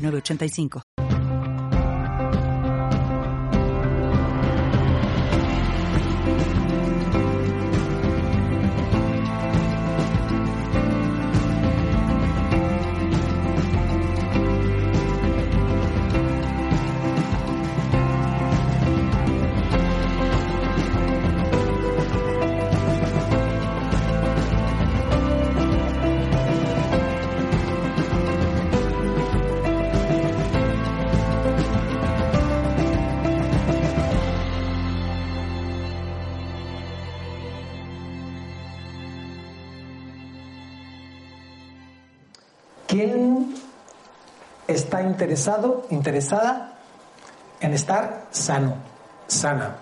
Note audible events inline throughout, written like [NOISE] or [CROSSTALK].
985. ¿Quién está interesado, interesada en estar sano, sana?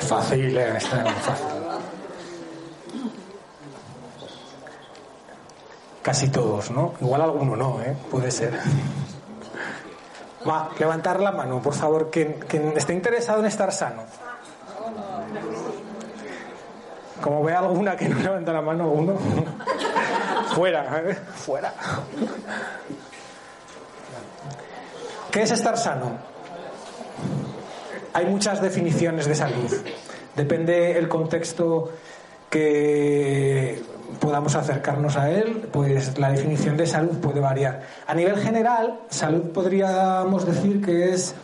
Fácil, eh. Casi todos, ¿no? Igual alguno no, ¿eh? Puede ser. Va, levantar la mano, por favor, quien esté interesado en estar sano. Como ve alguna que no levanta la mano, uno. [LAUGHS] fuera, ¿eh? fuera. ¿Qué es estar sano? Hay muchas definiciones de salud. Depende el contexto que podamos acercarnos a él, pues la definición de salud puede variar. A nivel general, salud podríamos decir que es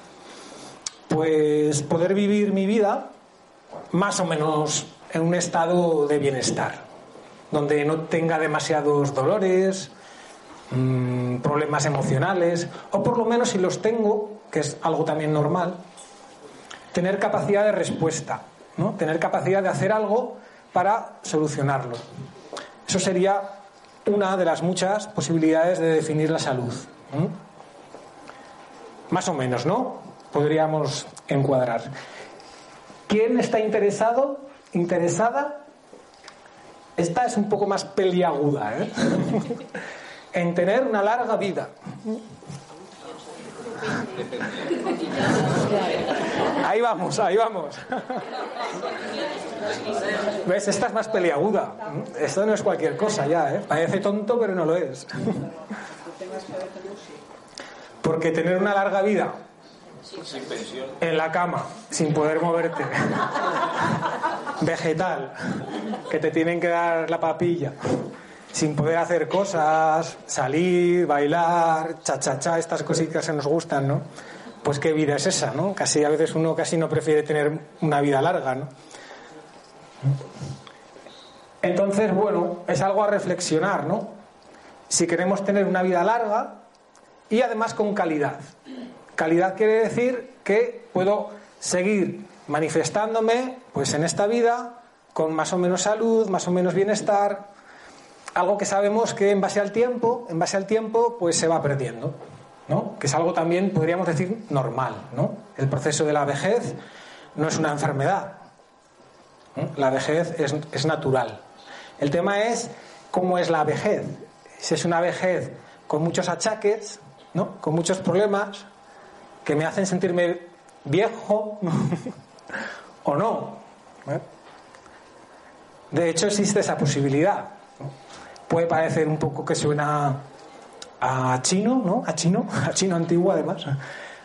pues poder vivir mi vida más o menos en un estado de bienestar, donde no tenga demasiados dolores, mmm, problemas emocionales, o por lo menos si los tengo, que es algo también normal, tener capacidad de respuesta, ¿no? tener capacidad de hacer algo para solucionarlo. Eso sería una de las muchas posibilidades de definir la salud. Más o menos, ¿no? Podríamos encuadrar. ¿Quién está interesado interesada, esta es un poco más peliaguda, ¿eh? [LAUGHS] en tener una larga vida. Ahí vamos, ahí vamos. [LAUGHS] ¿Ves? Esta es más peliaguda. Esto no es cualquier cosa ya, ¿eh? Parece tonto, pero no lo es. [LAUGHS] Porque tener una larga vida en la cama, sin poder moverte. Vegetal, que te tienen que dar la papilla. Sin poder hacer cosas, salir, bailar, cha-cha-cha, estas cositas que nos gustan, ¿no? Pues qué vida es esa, ¿no? Casi a veces uno casi no prefiere tener una vida larga, ¿no? Entonces, bueno, es algo a reflexionar, ¿no? Si queremos tener una vida larga y además con calidad. Calidad quiere decir que puedo seguir manifestándome pues en esta vida con más o menos salud, más o menos bienestar, algo que sabemos que en base al tiempo, en base al tiempo pues se va perdiendo, ¿no? Que es algo también podríamos decir normal, ¿no? El proceso de la vejez no es una enfermedad. La vejez es, natural. El tema es cómo es la vejez. Si es una vejez con muchos achaques, ¿no? Con muchos problemas, que me hacen sentirme viejo [LAUGHS] o no. ¿eh? De hecho, existe esa posibilidad. Puede parecer un poco que suena a chino, ¿no? A chino, [LAUGHS] a chino antiguo además,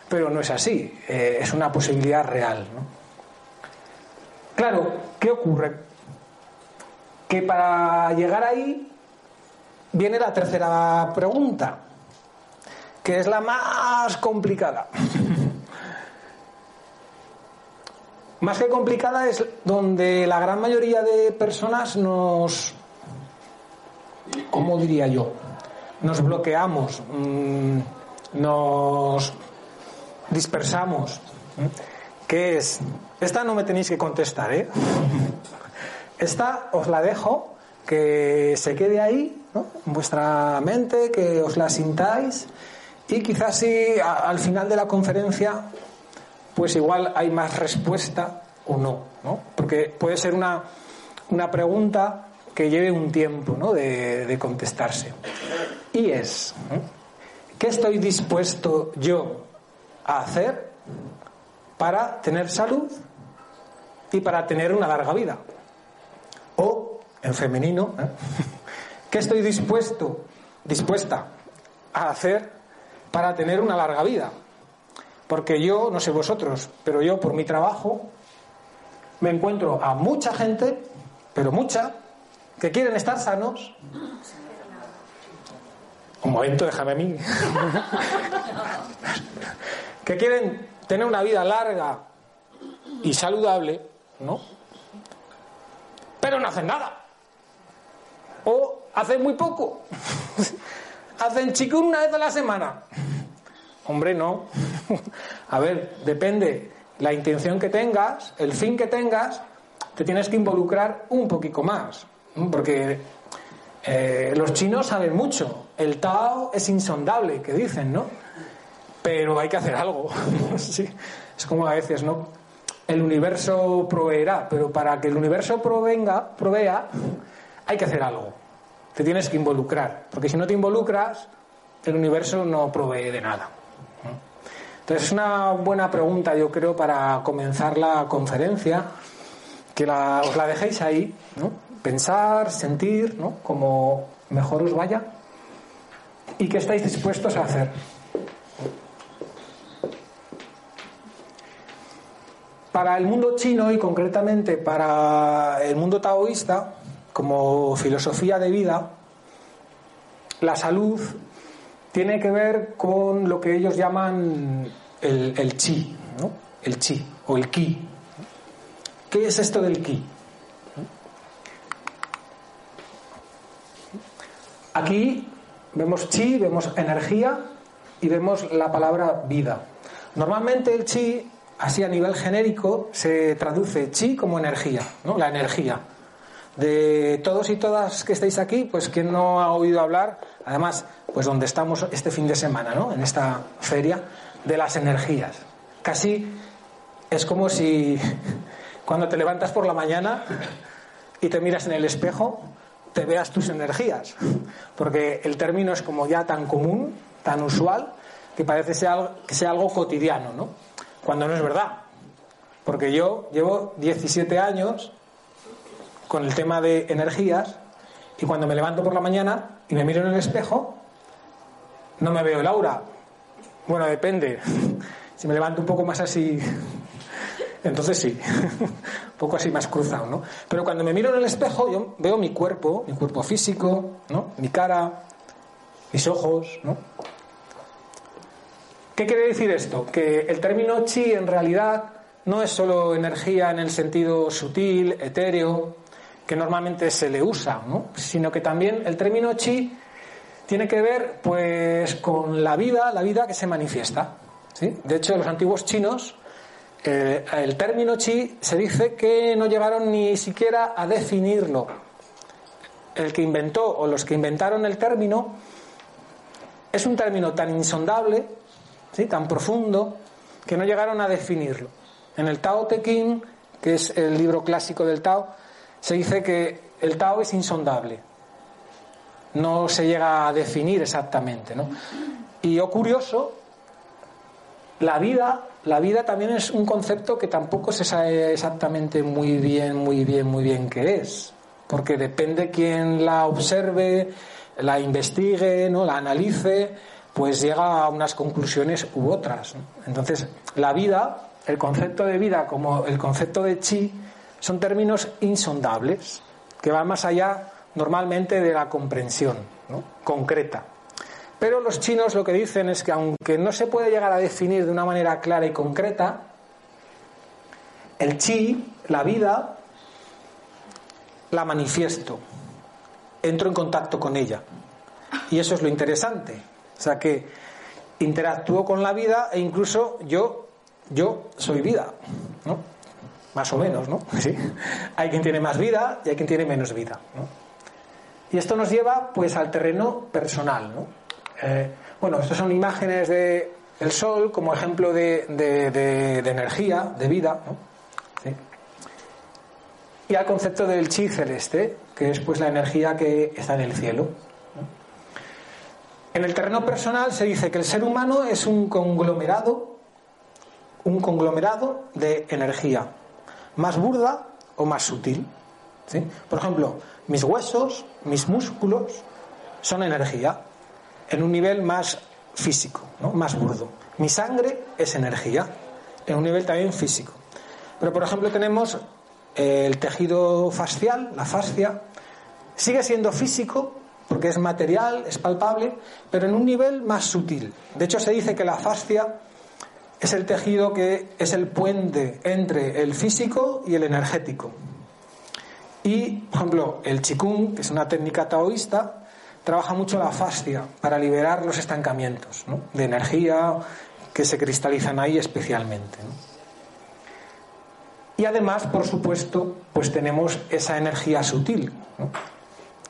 pero no es así. Eh, es una posibilidad real. Claro, ¿qué ocurre? Que para llegar ahí viene la tercera pregunta que es la más complicada. Más que complicada es donde la gran mayoría de personas nos, ¿cómo diría yo? Nos bloqueamos, mm, nos dispersamos. ¿Qué es? Esta no me tenéis que contestar, ¿eh? Esta os la dejo que se quede ahí, ¿no? en vuestra mente, que os la sintáis y quizás si al final de la conferencia, pues igual hay más respuesta o no, ¿no? Porque puede ser una, una pregunta que lleve un tiempo ¿no? de, contestarse. Y es, ¿qué estoy dispuesto yo a hacer para tener salud y para tener una larga vida? O, en femenino, ¿eh? ¿qué estoy dispuesto, dispuesta a hacer para tener una larga vida? Porque yo, no sé vosotros, pero yo por mi trabajo me encuentro a mucha gente, pero mucha, que quieren estar sanos. Un momento, déjame a mí. [LAUGHS] que quieren tener una vida larga y saludable, ¿no? Pero no hacen nada. O hacen muy poco. [LAUGHS] hacen chicún una vez a la semana. Hombre, no. [LAUGHS] a ver, depende la intención que tengas, el fin que tengas, te tienes que involucrar un poquito más. Porque eh, los chinos saben mucho. El Tao es insondable, que dicen, ¿no? Pero hay que hacer algo. [LAUGHS] sí. Es como a veces, ¿no? El universo proveerá, pero para que el universo provenga, provea, hay que hacer algo. Te tienes que involucrar. Porque si no te involucras, el universo no provee de nada. Es una buena pregunta, yo creo, para comenzar la conferencia, que os la dejéis ahí, ¿no? pensar, sentir, ¿no? como mejor os vaya, y qué estáis dispuestos a hacer. Para el mundo chino y concretamente para el mundo taoísta, como filosofía de vida, la salud tiene que ver con lo que ellos llaman el, el chi, ¿no? el chi o el ki. ¿Qué es esto del ki? Aquí vemos chi, vemos energía y vemos la palabra vida. Normalmente el chi, así a nivel genérico, se traduce chi como energía, ¿no? la energía. De todos y todas que estáis aquí, pues quien no ha oído hablar, además, pues donde estamos este fin de semana, ¿no? En esta feria de las energías. Casi es como si [LAUGHS] cuando te levantas por la mañana y te miras en el espejo, te veas tus energías, porque el término es como ya tan común, tan usual, que parece que sea algo cotidiano, ¿no? Cuando no es verdad. Porque yo llevo 17 años con el tema de energías y cuando me levanto por la mañana y me miro en el espejo, no me veo el aura. Bueno, depende. Si me levanto un poco más así entonces sí, un poco así más cruzado, ¿no? Pero cuando me miro en el espejo, yo veo mi cuerpo, mi cuerpo físico, ¿no? Mi cara, mis ojos, ¿no? ¿Qué quiere decir esto? Que el término chi en realidad no es solo energía en el sentido sutil, etéreo, que normalmente se le usa, ¿no? Sino que también el término chi tiene que ver, pues, con la vida, la vida que se manifiesta. ¿sí? De hecho, los antiguos chinos eh, el término chi se dice que no llegaron ni siquiera a definirlo. El que inventó o los que inventaron el término es un término tan insondable, ¿sí? tan profundo, que no llegaron a definirlo. En el Tao Te Ching, que es el libro clásico del Tao, se dice que el Tao es insondable. No se llega a definir exactamente. ¿no? Y lo curioso, la vida la vida también es un concepto que tampoco se sabe exactamente muy bien, muy bien, muy bien qué es, porque depende quién la observe, la investigue, ¿no? la analice, pues llega a unas conclusiones u otras. Entonces, la vida, el concepto de vida como el concepto de chi, son términos insondables, que van más allá normalmente de la comprensión concreta. Pero los chinos lo que dicen es que aunque no se puede llegar a definir de una manera clara y concreta, el chi, la vida, la manifiesto, entro en contacto con ella. Y eso es lo interesante. O sea que interactúo con la vida e incluso yo, yo soy vida, ¿no? Más o menos, ¿no? [LAUGHS] Sí. Hay quien tiene más vida y hay quien tiene menos vida. Y esto nos lleva pues al terreno personal. ¿no? Eh, bueno, estas son imágenes de el Sol como ejemplo de, energía, de vida. Y al concepto del chi celeste, que es pues la energía que está en el cielo. En el terreno personal se dice que el ser humano es un conglomerado, un conglomerado de energía, más burda o más sutil. Por ejemplo, mis huesos, mis músculos son energía en un nivel más físico, más burdo. Mi sangre es energía en un nivel también físico. Pero, por ejemplo, tenemos eh, el tejido fascial, la fascia, sigue siendo físico porque es material, es palpable, pero en un nivel más sutil. De hecho, se dice que la fascia es el tejido que es el puente entre el físico y el energético. Y, por ejemplo, el Qigong, que es una técnica taoísta, trabaja mucho la fascia para liberar los estancamientos de energía que se cristalizan ahí especialmente. Y además, por supuesto, pues tenemos esa energía sutil,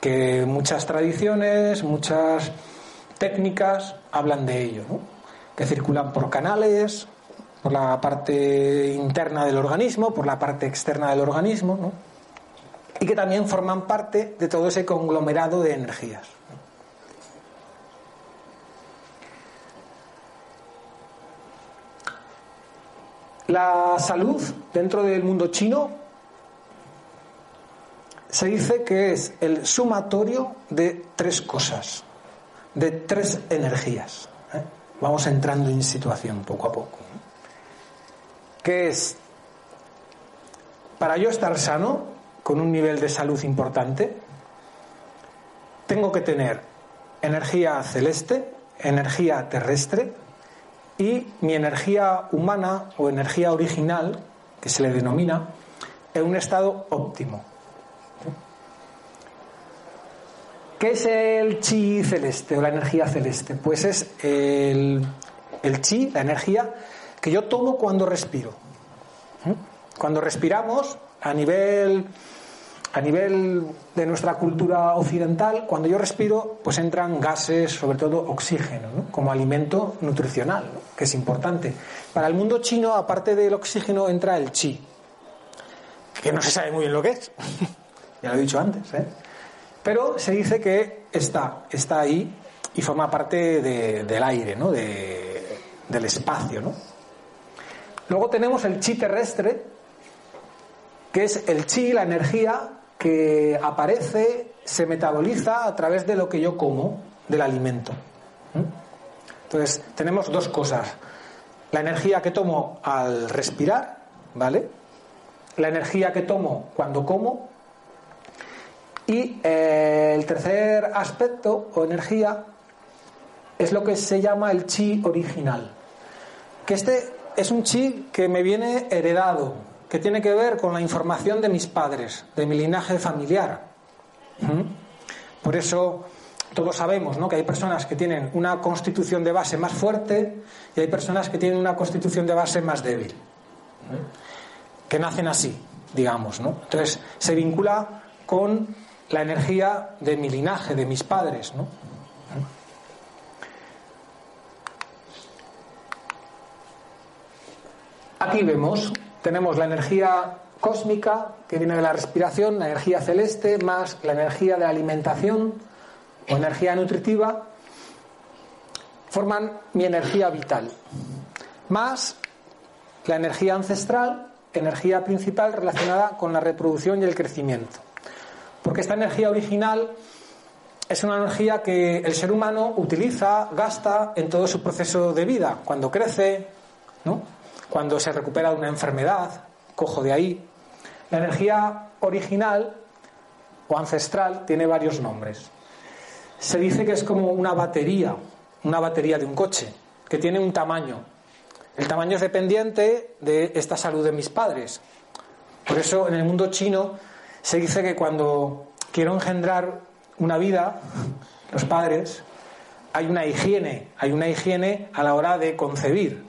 que muchas tradiciones, muchas técnicas hablan de ello, que circulan por canales, por la parte interna del organismo, por la parte externa del organismo, y que también forman parte de todo ese conglomerado de energías. La salud dentro del mundo chino se dice que es el sumatorio de tres cosas, de tres energías. ¿eh? Vamos entrando en situación poco a poco. Que es, para yo estar sano, con un nivel de salud importante, tengo que tener energía celeste, energía terrestre y mi energía humana o energía original, que se le denomina, en un estado óptimo. ¿Qué es el chi celeste o la energía celeste? Pues es el, chi, la energía que yo tomo cuando respiro. Cuando respiramos, a nivel a nivel de nuestra cultura occidental, cuando yo respiro, pues entran gases, sobre todo oxígeno, como alimento nutricional, que es importante. Para el mundo chino, aparte del oxígeno, entra el chi, que no se sabe muy bien lo que es, [LAUGHS] ya lo he dicho antes, ¿eh? pero se dice que está, está ahí y forma parte del aire, ¿no? del espacio. ¿no? Luego tenemos el chi terrestre, que es el chi, la energía que aparece, se metaboliza a través de lo que yo como, del alimento. Entonces, tenemos dos cosas. La energía que tomo al respirar, ¿vale? La energía que tomo cuando como. Y eh, el tercer aspecto o energía es lo que se llama el chi original. Que este es un chi que me viene heredado, que tiene que ver con la información de mis padres, de mi linaje familiar. ¿Mm? Por eso todos sabemos ¿no? que hay personas que tienen una constitución de base más fuerte y hay personas que tienen una constitución de base más débil, que nacen así, digamos. ¿no? Entonces se vincula con la energía de mi linaje, de mis padres. ¿no? Aquí vemos tenemos la energía cósmica que viene de la respiración, la energía celeste, más la energía de alimentación o energía nutritiva, forman mi energía vital, más la energía ancestral, energía principal relacionada con la reproducción y el crecimiento. Porque esta energía original es una energía que el ser humano utiliza, gasta en todo su proceso de vida, cuando crece, ¿no? Cuando se recupera de una enfermedad, cojo de ahí. La energía original o ancestral tiene varios nombres. Se dice que es como una batería, una batería de un coche, que tiene un tamaño. El tamaño es dependiente de esta salud de mis padres. Por eso en el mundo chino se dice que cuando quiero engendrar una vida, los padres, hay una higiene, hay una higiene a la hora de concebir.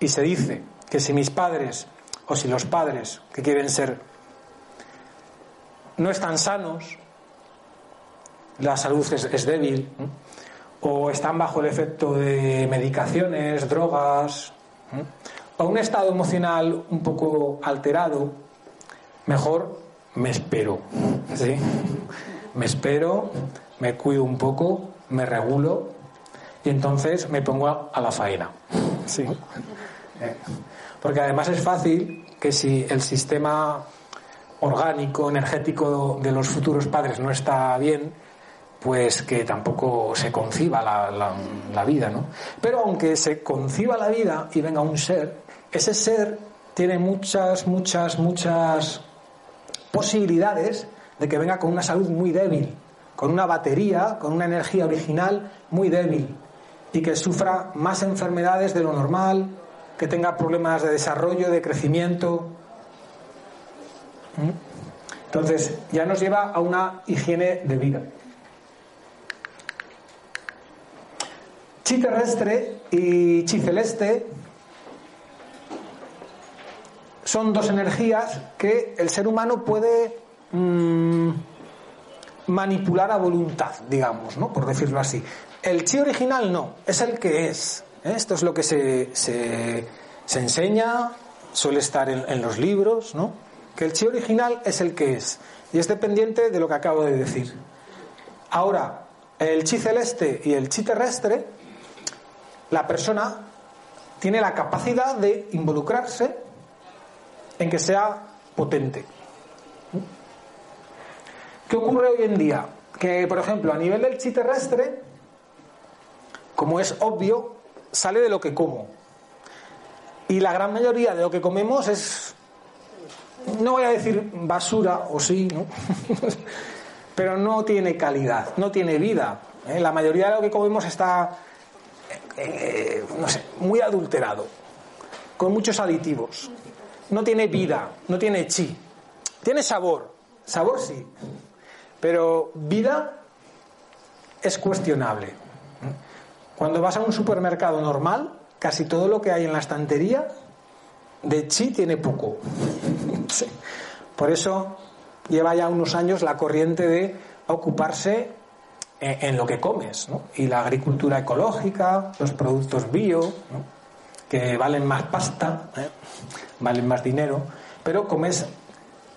Y se dice que si mis padres o si los padres que quieren ser no están sanos, la salud es, débil, o están bajo el efecto de medicaciones, drogas, o un estado emocional un poco alterado, mejor me espero. ¿sí? Me espero, me cuido un poco, me regulo y entonces me pongo a la faena. Sí. Eh, porque además es fácil que si el sistema orgánico, energético de los futuros padres no está bien, pues que tampoco se conciba la, vida, ¿no? Pero aunque se conciba la vida y venga un ser, ese ser tiene muchas, muchas, muchas posibilidades de que venga con una salud muy débil, con una batería, con una energía original muy débil y que sufra más enfermedades de lo normal, que tenga problemas de desarrollo, de crecimiento. Entonces, ya nos lleva a una higiene de vida. Chi terrestre y chi celeste son dos energías que el ser humano puede mm, manipular a voluntad, digamos, ¿no? por decirlo así. El chi original no, es el que es. ¿Eh? Esto es lo que se, se, enseña, suele estar en, en, los libros, ¿no? Que el chi original es el que es. Y es dependiente de lo que acabo de decir. Ahora, el chi celeste y el chi terrestre, la persona tiene la capacidad de involucrarse en que sea potente. ¿Qué ocurre hoy en día? Que, por ejemplo, a nivel del chi terrestre, como es obvio, sale de lo que como. Y la gran mayoría de lo que comemos es, no voy a decir basura, o sí, ¿no? [LAUGHS] pero no tiene calidad, no tiene vida. ¿eh? La mayoría de lo que comemos está, eh, no sé, muy adulterado, con muchos aditivos no tiene vida, no tiene chi. Tiene sabor, sabor sí, pero vida es cuestionable. Cuando vas a un supermercado normal, casi todo lo que hay en la estantería de chi tiene poco. [LAUGHS] Por eso lleva ya unos años la corriente de ocuparse en, lo que comes, y la agricultura ecológica, los productos bio, que valen más pasta, ¿eh? valen más dinero, pero comes,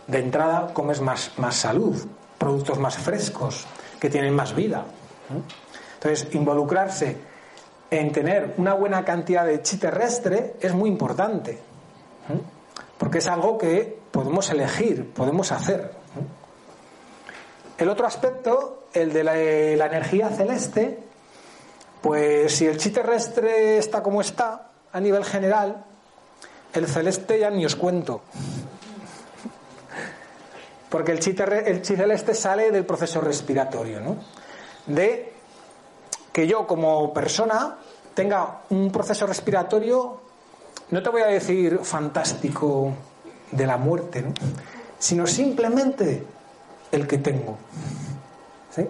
de entrada, comes más, más salud, productos más frescos, que tienen más vida. Entonces, involucrarse en tener una buena cantidad de chi terrestre es muy importante, porque es algo que podemos elegir, podemos hacer. El otro aspecto, el de la, energía celeste, pues si el chi terrestre está como está, a nivel general, el celeste ya ni os cuento. Porque el chi, el celeste sale del proceso respiratorio, ¿no? De que yo como persona tenga un proceso respiratorio, no te voy a decir fantástico de la muerte, ¿no? sino simplemente el que tengo. ¿Sí?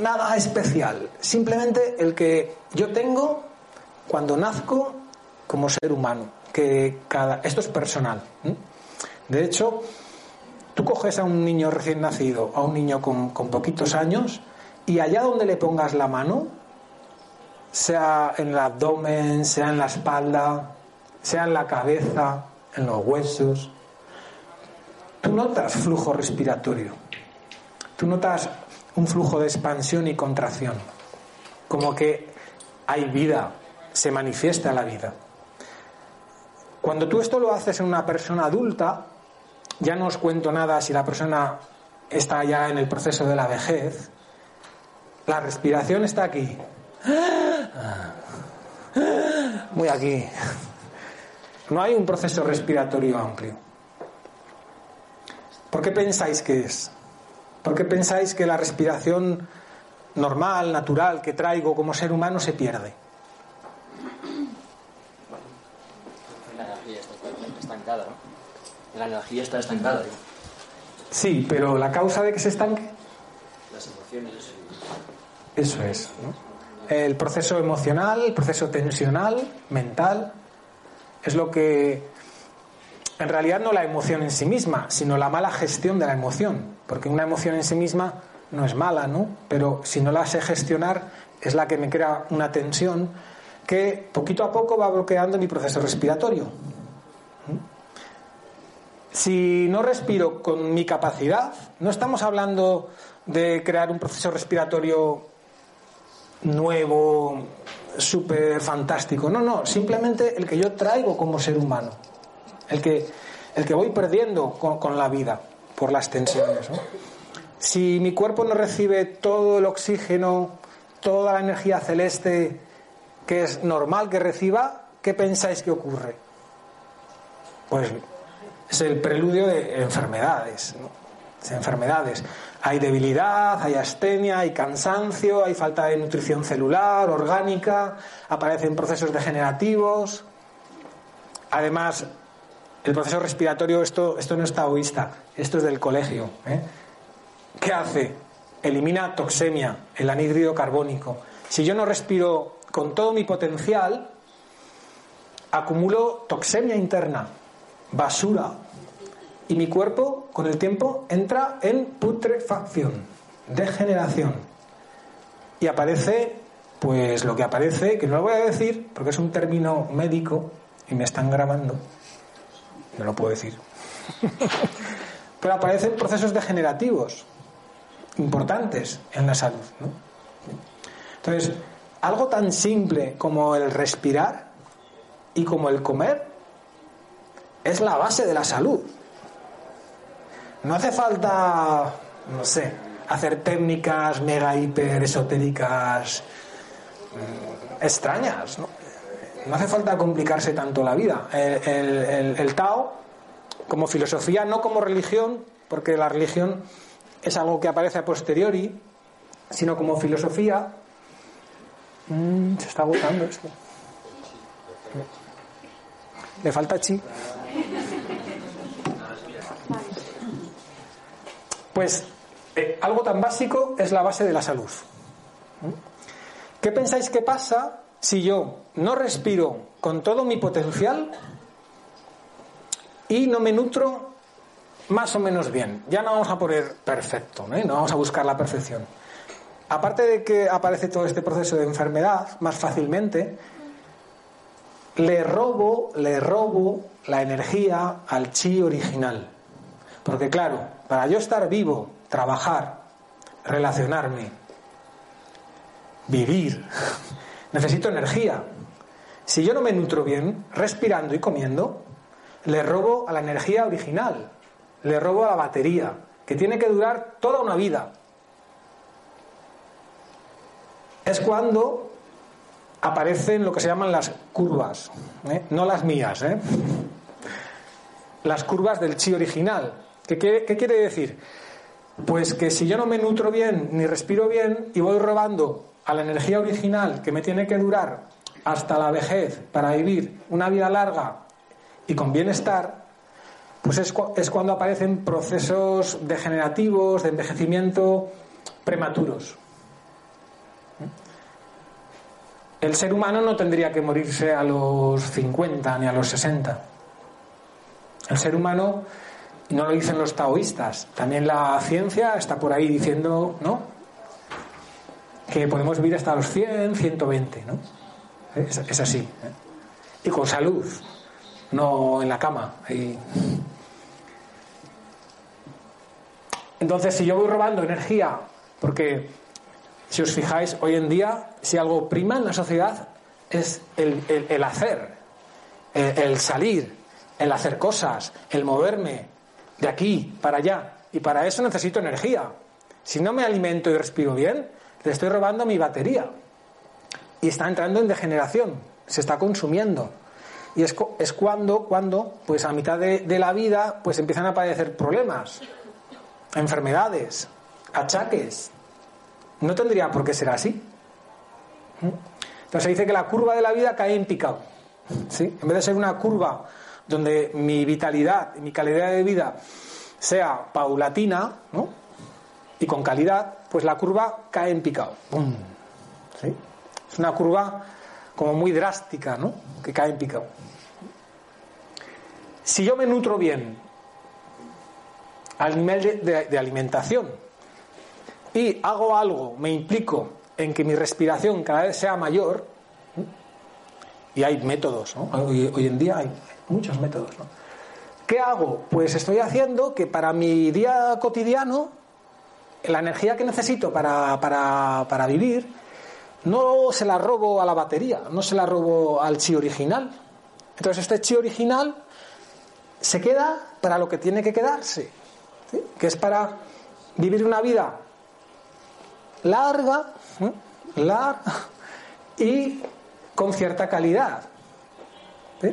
Nada especial, simplemente el que yo tengo cuando nazco como ser humano, que cada esto es personal. De hecho, tú coges a un niño recién nacido, a un niño con, con poquitos años, y allá donde le pongas la mano, sea en el abdomen, sea en la espalda, sea en la cabeza, en los huesos, tú notas flujo respiratorio, tú notas un flujo de expansión y contracción, como que hay vida, se manifiesta la vida. Cuando tú esto lo haces en una persona adulta, ya no os cuento nada si la persona está ya en el proceso de la vejez, la respiración está aquí. Muy aquí. No hay un proceso respiratorio amplio. ¿Por qué pensáis que es? ¿Por qué pensáis que la respiración normal, natural que traigo como ser humano se pierde? La energía está estancada. Sí, pero la causa de que se estanque. Las emociones. Eso es. El proceso emocional, el proceso tensional, mental, es lo que. En realidad no la emoción en sí misma, sino la mala gestión de la emoción. Porque una emoción en sí misma no es mala, ¿no? Pero si no la sé gestionar, es la que me crea una tensión que poquito a poco va bloqueando mi proceso respiratorio. Si no respiro con mi capacidad, no estamos hablando de crear un proceso respiratorio nuevo, súper fantástico. No, no, simplemente el que yo traigo como ser humano. El que, el que voy perdiendo con, la vida por las tensiones. Si mi cuerpo no recibe todo el oxígeno, toda la energía celeste que es normal que reciba, ¿qué pensáis que ocurre? Pues es el preludio de enfermedades. De enfermedades. Hay debilidad, hay astenia, hay cansancio, hay falta de nutrición celular, orgánica, aparecen procesos degenerativos. Además, el proceso respiratorio, esto, esto no es taoísta, esto es del colegio. ¿eh? ¿Qué hace? Elimina toxemia, el anhídrido carbónico. Si yo no respiro con todo mi potencial, acumulo toxemia interna, basura, y mi cuerpo con el tiempo entra en putrefacción, degeneración. Y aparece, pues lo que aparece, que no lo voy a decir porque es un término médico y me están grabando, no lo puedo decir. [LAUGHS] Pero aparecen procesos degenerativos importantes en la salud. Entonces, algo tan simple como el respirar y como el comer es la base de la salud. No hace falta, no sé, hacer técnicas mega hiper esotéricas mm, extrañas, ¿no? No hace falta complicarse tanto la vida. El, Tao, como filosofía, no como religión, porque la religión es algo que aparece a posteriori, sino como filosofía. Mm, se está agotando esto. Le falta chi. Pues eh, algo tan básico es la base de la salud. ¿Qué pensáis que pasa si yo no respiro con todo mi potencial y no me nutro más o menos bien? Ya no vamos a poner perfecto, ¿no? no vamos a buscar la perfección. Aparte de que aparece todo este proceso de enfermedad más fácilmente, le robo, le robo la energía al chi original. Porque claro, para yo estar vivo, trabajar, relacionarme, vivir, [LAUGHS] necesito energía. Si yo no me nutro bien, respirando y comiendo, le robo a la energía original, le robo a la batería, que tiene que durar toda una vida. Es cuando aparecen lo que se llaman las curvas, ¿eh? no las mías, ¿eh? las curvas del chi original, ¿Qué quiere, decir? Pues que si yo no me nutro bien ni respiro bien y voy robando a la energía original que me tiene que durar hasta la vejez para vivir una vida larga y con bienestar, pues es, es cuando aparecen procesos degenerativos, de envejecimiento prematuros. El ser humano no tendría que morirse a los 50 ni a los 60. El ser humano no lo dicen los taoístas. También la ciencia está por ahí diciendo, ¿no? Que podemos vivir hasta los 100, 120, ¿no? Es, así. ¿eh? Y con salud, no en la cama. Entonces, si yo voy robando energía, porque si os fijáis, hoy en día, si algo prima en la sociedad es el, hacer, el salir, el hacer cosas, el moverme, de aquí para allá. Y para eso necesito energía. Si no me alimento y respiro bien, le estoy robando mi batería. Y está entrando en degeneración, se está consumiendo. Y es, es cuando, cuando, pues a mitad de, la vida, pues empiezan a aparecer problemas, enfermedades, achaques. No tendría por qué ser así. Entonces se dice que la curva de la vida cae en picado. ¿sí? En vez de ser una curva donde mi vitalidad y mi calidad de vida sea paulatina ¿no? y con calidad, pues la curva cae en picado. Es una curva como muy drástica, ¿no? que cae en picado. Si yo me nutro bien al nivel de, alimentación, y hago algo, me implico en que mi respiración cada vez sea mayor, y hay métodos, ¿no? hoy, en día hay muchos métodos. ¿no? ¿Qué hago? Pues estoy haciendo que para mi día cotidiano, la energía que necesito para, para, para vivir, no se la robo a la batería, no se la robo al chi original. Entonces este chi original se queda para lo que tiene que quedarse, que es para vivir una vida larga, larga [LAUGHS] y con cierta calidad. ¿Sí?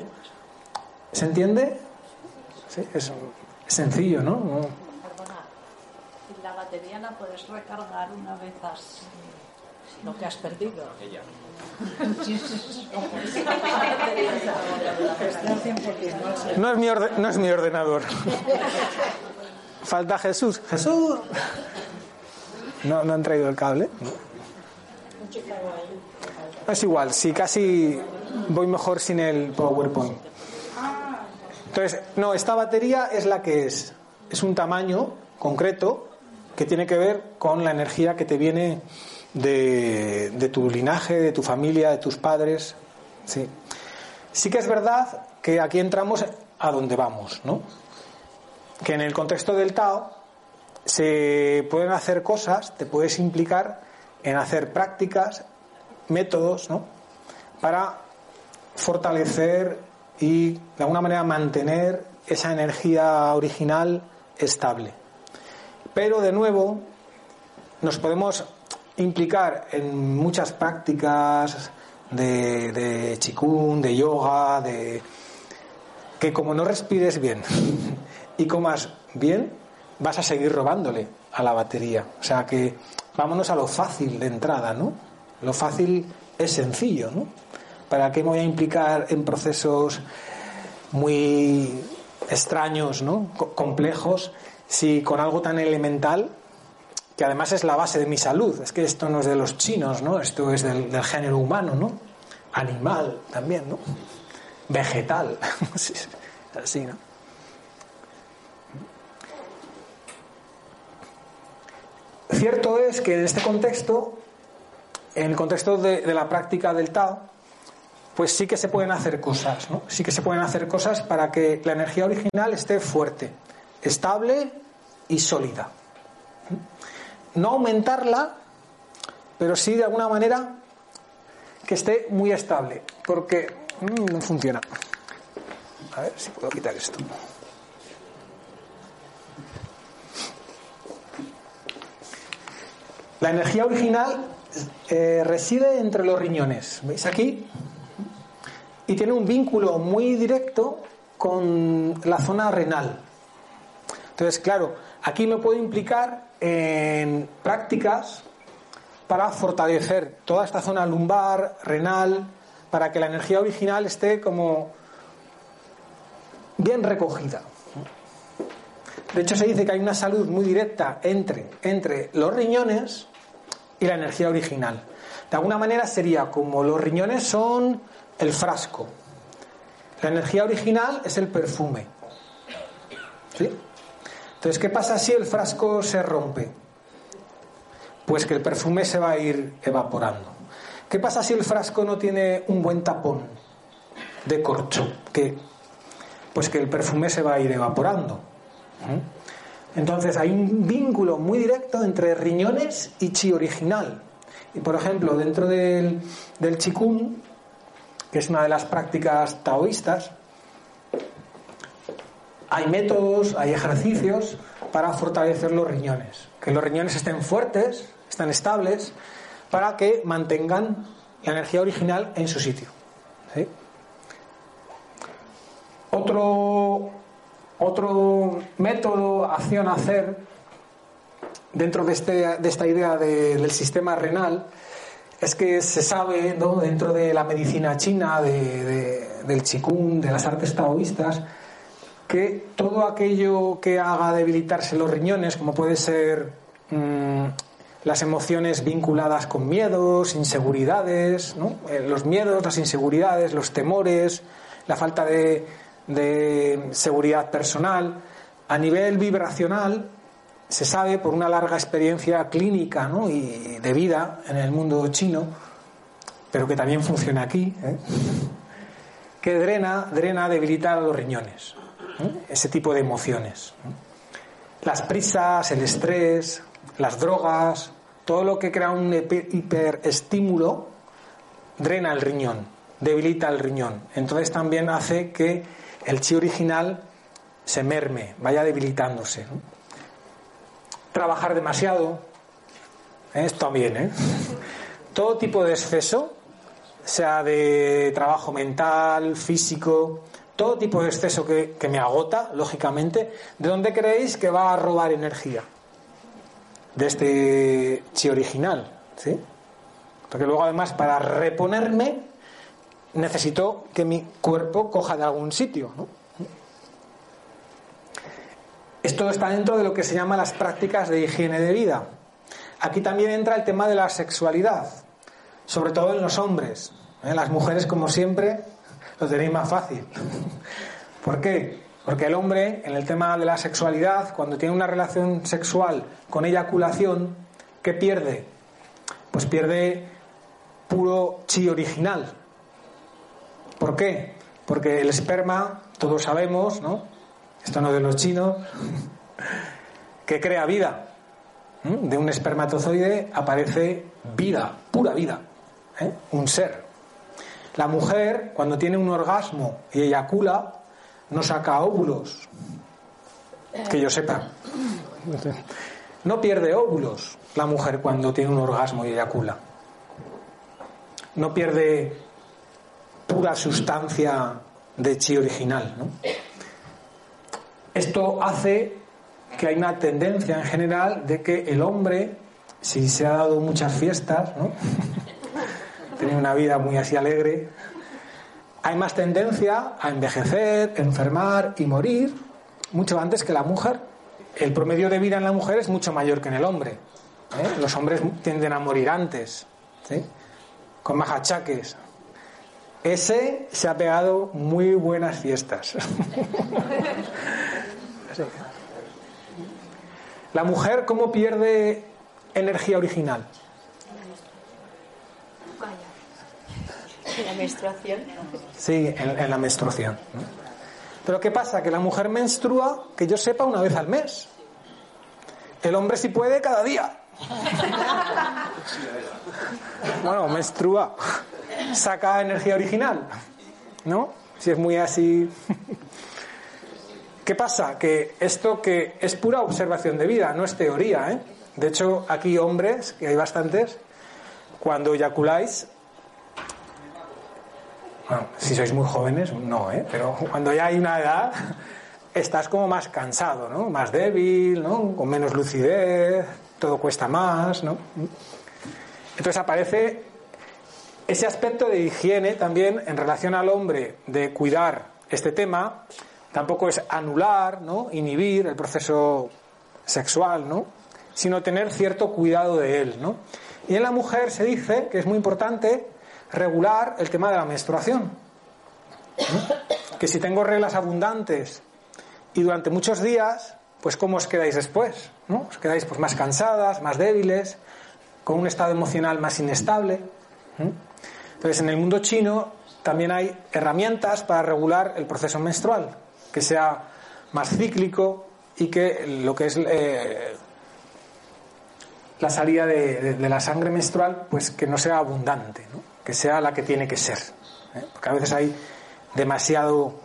¿Se entiende? Sí, es sencillo, ¿no? Perdona, la batería la puedes recargar una vez has lo que has perdido. [LAUGHS] No es mi, orde- no es mi ordenador. Falta Jesús. Jesús. No, no han traído el cable. Es igual, si casi voy mejor sin el PowerPoint. Entonces, no, esta batería es la que es. Es un tamaño concreto que tiene que ver con la energía que te viene de, tu linaje, de tu familia, de tus padres. Sí. Sí que es verdad que aquí entramos a donde vamos, ¿no? Que en el contexto del Tao se pueden hacer cosas, te puedes implicar en hacer prácticas, métodos, ¿no? Para fortalecer y de alguna manera mantener esa energía original estable. Pero de nuevo nos podemos implicar en muchas prácticas de, de chikung, de yoga, de que como no respires bien [LAUGHS] y comas bien, vas a seguir robándole a la batería. O sea que vámonos a lo fácil de entrada, ¿no? Lo fácil es sencillo, ¿no? ¿Para qué me voy a implicar en procesos muy extraños, ¿no? Co- complejos, si con algo tan elemental, que además es la base de mi salud, es que esto no es de los chinos, ¿no? Esto es del, del género humano, ¿no? Animal también, ¿no? Vegetal, [LAUGHS] Sí, así, ¿no? Cierto es que en este contexto, en el contexto de, la práctica del Tao, pues sí que se pueden hacer cosas, ¿no? Sí que se pueden hacer cosas para que la energía original esté fuerte, estable y sólida. No aumentarla, pero sí de alguna manera que esté muy estable, porque mm, no funciona. A ver si puedo quitar esto. La energía original eh, reside entre los riñones, ¿veis aquí? Y tiene un vínculo muy directo con la zona renal. Entonces, claro, aquí me puedo implicar en prácticas para fortalecer toda esta zona lumbar, renal, para que la energía original esté como bien recogida. De hecho, se dice que hay una salud muy directa entre, entre los riñones y la energía original. De alguna manera sería como los riñones son el frasco. La energía original es el perfume. ¿Sí? Entonces, ¿qué pasa si el frasco se rompe? Pues que el perfume se va a ir evaporando. ¿Qué pasa si el frasco no tiene un buen tapón de corcho? Que, pues que el perfume se va a ir evaporando. ¿Mm? Entonces hay un vínculo muy directo entre riñones y chi original. Y por ejemplo, dentro del, del chikung, que es una de las prácticas taoístas, hay métodos, hay ejercicios para fortalecer los riñones. Que los riñones estén fuertes, estén estables, para que mantengan la energía original en su sitio. Otro, otro método, acción a hacer dentro de, este, de esta idea de- del sistema renal es que se sabe ¿no? dentro de la medicina china, de- de- del chikung, de las artes taoístas, que todo aquello que haga debilitarse los riñones, como puede ser mm, las emociones vinculadas con miedos, inseguridades, ¿no? Eh, los miedos, las inseguridades, los temores, la falta de, de seguridad personal, a nivel vibracional se sabe por una larga experiencia clínica ¿no? y de vida en el mundo chino, pero que también funciona aquí, ¿eh? que drena, drena, debilita los riñones, ¿eh? ese tipo de emociones. Las prisas, el estrés, las drogas, todo lo que crea un hiperestímulo drena el riñón, debilita el riñón. Entonces también hace que el chi original se merme, vaya debilitándose. Trabajar demasiado, ¿eh? esto también, ¿eh? [LAUGHS] Todo tipo de exceso, sea de trabajo mental, físico, todo tipo de exceso que, que me agota, lógicamente, ¿de dónde creéis que va a robar energía? De este chi original, ¿sí? Porque luego además para reponerme necesito que mi cuerpo coja de algún sitio. Esto está dentro de lo que se llama las prácticas de higiene de vida. Aquí también entra el tema de la sexualidad, sobre todo en los hombres. ¿eh? Las mujeres, como siempre, lo tenéis más fácil. [LAUGHS] ¿Por qué? Porque el hombre, en el tema de la sexualidad, cuando tiene una relación sexual con eyaculación, ¿qué pierde? Pues pierde puro chi original. ¿Por qué? Porque el esperma, todos sabemos, ¿no? esto no de los chinos, [LAUGHS] que crea vida. ¿Mm? De un espermatozoide aparece vida, pura vida, ¿eh? un ser. La mujer, cuando tiene un orgasmo y eyacula, no saca óvulos, que yo sepa. No pierde óvulos la mujer cuando tiene un orgasmo y eyacula. No pierde pura sustancia de chi original, ¿no? Esto hace que hay una tendencia en general de que el hombre, si se ha dado muchas fiestas, [LAUGHS] tiene una vida muy así alegre, hay más tendencia a envejecer, enfermar y morir mucho antes que la mujer. El promedio de vida en la mujer es mucho mayor que en el hombre. ¿eh? Los hombres tienden a morir antes, con más achaques. Ese se ha pegado muy buenas fiestas. [LAUGHS] La mujer, ¿cómo pierde energía original? En la menstruación. Sí, en, la menstruación. Pero ¿qué pasa? Que la mujer menstrua, que yo sepa, una vez al mes. El hombre si puede cada día. [LAUGHS] Bueno, menstrua. Saca energía original. ¿No? Si es muy así. ¿Qué pasa? Que esto que es pura observación de vida, no es teoría. ¿eh? De hecho, aquí hombres, que hay bastantes, cuando eyaculáis, bueno, si sois muy jóvenes, no, ¿eh? pero cuando ya hay una edad, estás como más cansado, ¿no? Más débil, ¿no? Con menos lucidez, todo cuesta más, ¿no? Entonces aparece ese aspecto de higiene también en relación al hombre de cuidar este tema Tampoco es anular, ¿no? inhibir el proceso sexual, ¿no? sino tener cierto cuidado de él. ¿no? Y en la mujer se dice que es muy importante regular el tema de la menstruación. Que si tengo reglas abundantes y durante muchos días, pues ¿cómo os quedáis después? ¿no? Os quedáis pues, más cansadas, más débiles, con un estado emocional más inestable. Entonces, en el mundo chino también hay herramientas para regular el proceso menstrual que sea más cíclico y que lo que es eh, la salida de, la sangre menstrual, pues que no sea abundante, que sea la que tiene que ser. ¿eh? Porque a veces hay demasiado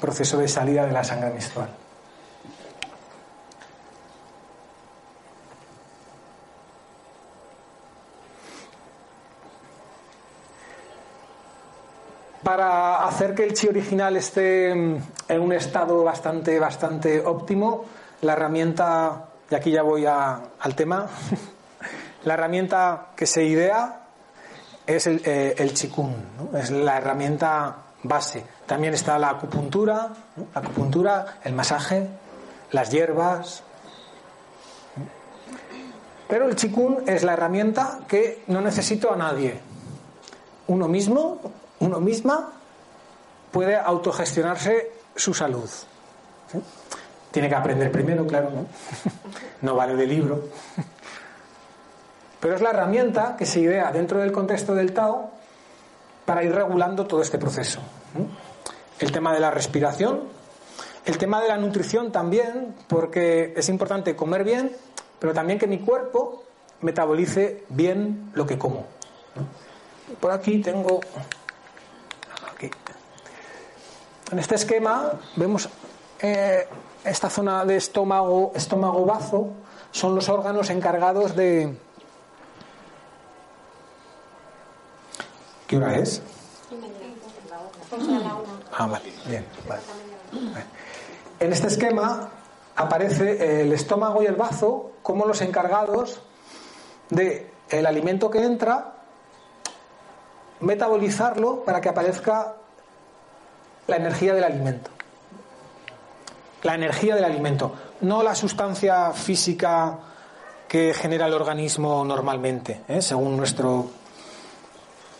proceso de salida de la sangre menstrual. Para hacer que el chi original esté en un estado bastante, bastante óptimo, la herramienta, y aquí ya voy al tema, [LAUGHS] la herramienta que se idea es el, eh, chikun, es la herramienta base. También está la acupuntura, la acupuntura, el masaje, las hierbas. Pero el chikun es la herramienta que no necesito a nadie. Uno mismo uno misma puede autogestionarse su salud. Tiene que aprender primero, claro, ¿no? [LAUGHS] No vale de libro. Pero es la herramienta que se idea dentro del contexto del Tao para ir regulando todo este proceso. El tema de la respiración, el tema de la nutrición también, porque es importante comer bien, pero también que mi cuerpo metabolice bien lo que como. Por aquí tengo. En este esquema vemos eh, esta zona de estómago, estómago bazo, son los órganos encargados de. ¿Qué hora es? Ah, vale, bien. En este esquema aparece el estómago y el bazo como los encargados de el alimento que entra metabolizarlo para que aparezca la energía del alimento. La energía del alimento, no la sustancia física que genera el organismo normalmente, ¿eh? según nuestro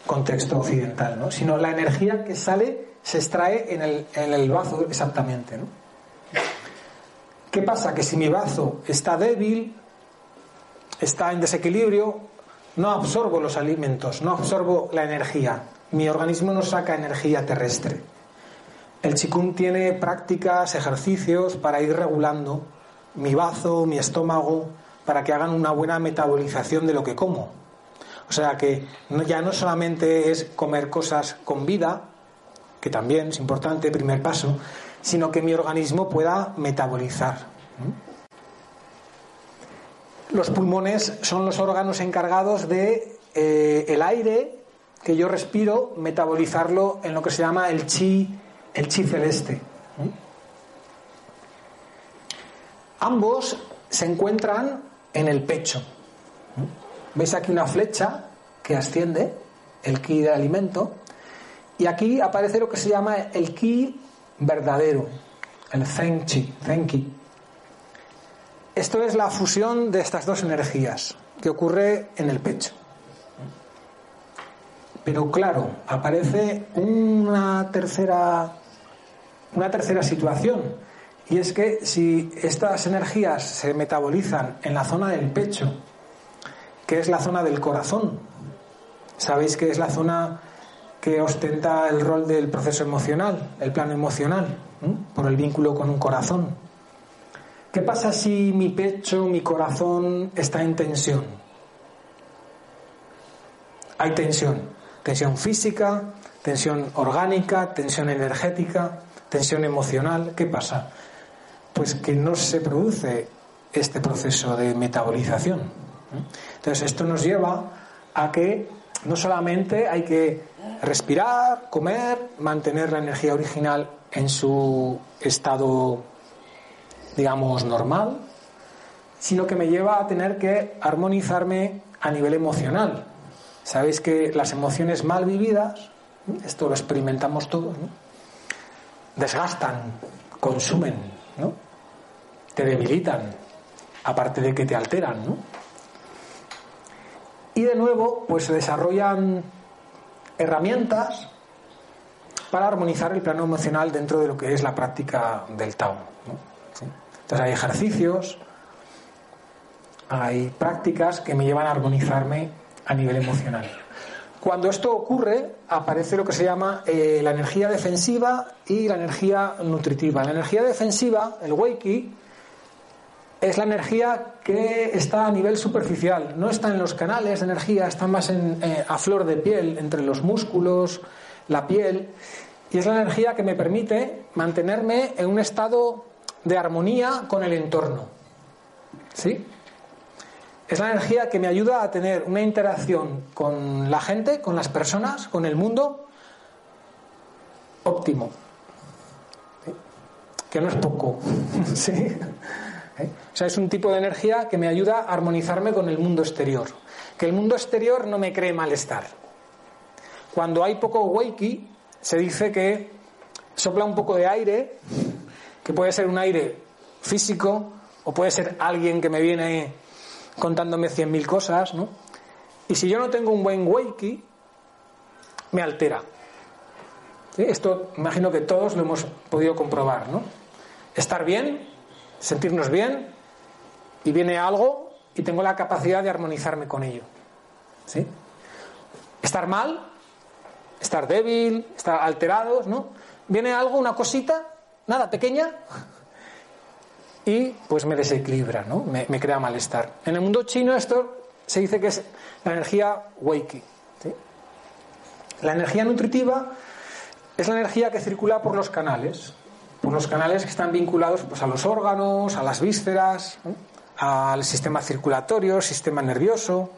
contexto occidental, ¿no? sino la energía que sale, se extrae en el, en el bazo exactamente. ¿Qué pasa? Que si mi bazo está débil, está en desequilibrio, no absorbo los alimentos, no absorbo la energía. Mi organismo no saca energía terrestre. El chikung tiene prácticas, ejercicios para ir regulando mi bazo, mi estómago, para que hagan una buena metabolización de lo que como. O sea que ya no solamente es comer cosas con vida, que también es importante, primer paso, sino que mi organismo pueda metabolizar. Los pulmones son los órganos encargados de eh, el aire que yo respiro, metabolizarlo en lo que se llama el chi, el chi celeste. Ambos se encuentran en el pecho. ¿Veis aquí una flecha que asciende, el ki del alimento? Y aquí aparece lo que se llama el ki verdadero, el zen chi, zen ki. Esto es la fusión de estas dos energías que ocurre en el pecho. Pero claro, aparece una tercera, una tercera situación. Y es que si estas energías se metabolizan en la zona del pecho, que es la zona del corazón, sabéis que es la zona que ostenta el rol del proceso emocional, el plano emocional, por el vínculo con un corazón. ¿Qué pasa si mi pecho, mi corazón está en tensión? Hay tensión, tensión física, tensión orgánica, tensión energética, tensión emocional. ¿Qué pasa? Pues que no se produce este proceso de metabolización. Entonces esto nos lleva a que no solamente hay que respirar, comer, mantener la energía original en su estado digamos, normal, sino que me lleva a tener que armonizarme a nivel emocional. Sabéis que las emociones mal vividas, esto lo experimentamos todos, desgastan, consumen, ¿no? te debilitan, aparte de que te alteran. ¿no? Y de nuevo, pues se desarrollan herramientas para armonizar el plano emocional dentro de lo que es la práctica del Tao. Entonces hay ejercicios, hay prácticas que me llevan a armonizarme a nivel emocional. Cuando esto ocurre, aparece lo que se llama eh, la energía defensiva y la energía nutritiva. La energía defensiva, el Weiki, es la energía que está a nivel superficial, no está en los canales de energía, está más en, eh, a flor de piel, entre los músculos, la piel, y es la energía que me permite mantenerme en un estado de armonía con el entorno. ¿Sí? Es la energía que me ayuda a tener una interacción con la gente, con las personas, con el mundo óptimo. Que no es poco. [LAUGHS] ¿Sí? ¿Eh? O sea, es un tipo de energía que me ayuda a armonizarme con el mundo exterior. Que el mundo exterior no me cree malestar. Cuando hay poco wakey, se dice que sopla un poco de aire que puede ser un aire físico o puede ser alguien que me viene contándome cien mil cosas, ¿no? Y si yo no tengo un buen wakey, me altera. Esto imagino que todos lo hemos podido comprobar, ¿no? Estar bien sentirnos bien y viene algo y tengo la capacidad de armonizarme con ello. ¿Sí? Estar mal, estar débil, estar alterados, ¿no? Viene algo, una cosita, nada, pequeña, y pues me desequilibra, ¿no? Me, crea malestar. En el mundo chino esto se dice que es la energía Weiki. La energía nutritiva es la energía que circula por los canales, por los canales que están vinculados pues, a los órganos, a las vísceras, al sistema circulatorio, sistema nervioso.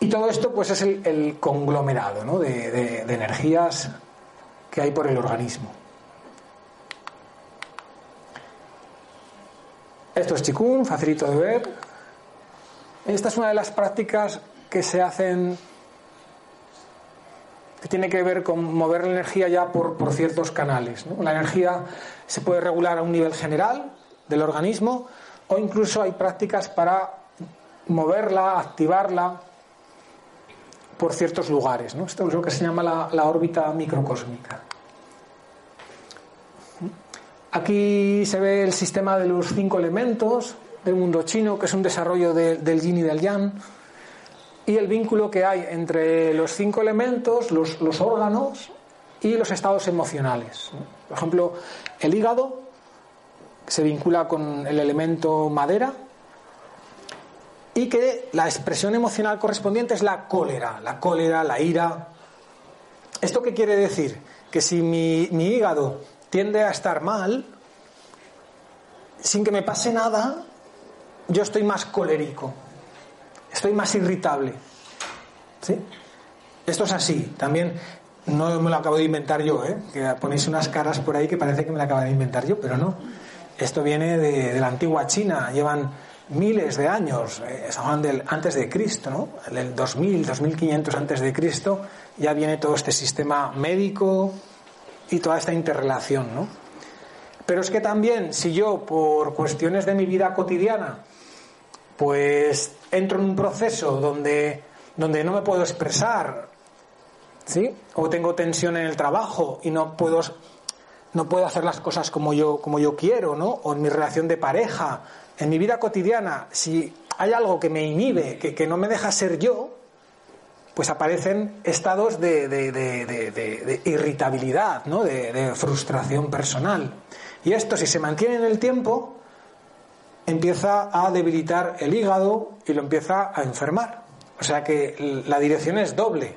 Y todo esto pues es el, conglomerado ¿no? de, de energías que hay por el organismo. Esto es Chikung, facilito de ver. Esta es una de las prácticas que se hacen que tiene que ver con mover la energía ya por, por ciertos canales. La energía se puede regular a un nivel general del organismo o incluso hay prácticas para moverla, activarla por ciertos lugares. Esto es lo que se llama la, la órbita microcósmica. Aquí se ve el sistema de los cinco elementos del mundo chino, que es un desarrollo de, del yin y del yang, y el vínculo que hay entre los cinco elementos, los, los órganos y los estados emocionales. Por ejemplo, el hígado se vincula con el elemento madera y que la expresión emocional correspondiente es la cólera, la cólera, la ira. ¿Esto qué quiere decir? Que si mi, mi hígado tiende a estar mal, sin que me pase nada, yo estoy más colérico, estoy más irritable. ¿Sí? Esto es así. También no me lo acabo de inventar yo, ¿eh? que ponéis unas caras por ahí que parece que me lo acabo de inventar yo, pero no. Esto viene de, de la antigua China, llevan miles de años, eh, del, antes de Cristo, ¿no? El 2000, 2500 antes de Cristo, ya viene todo este sistema médico y toda esta interrelación, ¿no? Pero es que también, si yo, por cuestiones de mi vida cotidiana, pues entro en un proceso donde, donde no me puedo expresar, ¿sí? O tengo tensión en el trabajo y no puedo, no puedo hacer las cosas como yo, como yo quiero, ¿no? O en mi relación de pareja, en mi vida cotidiana, si hay algo que me inhibe, que, que no me deja ser yo, pues aparecen estados de, irritabilidad, ¿no? de frustración personal. Y esto, si se mantiene en el tiempo, empieza a debilitar el hígado y lo empieza a enfermar. O sea que la dirección es doble.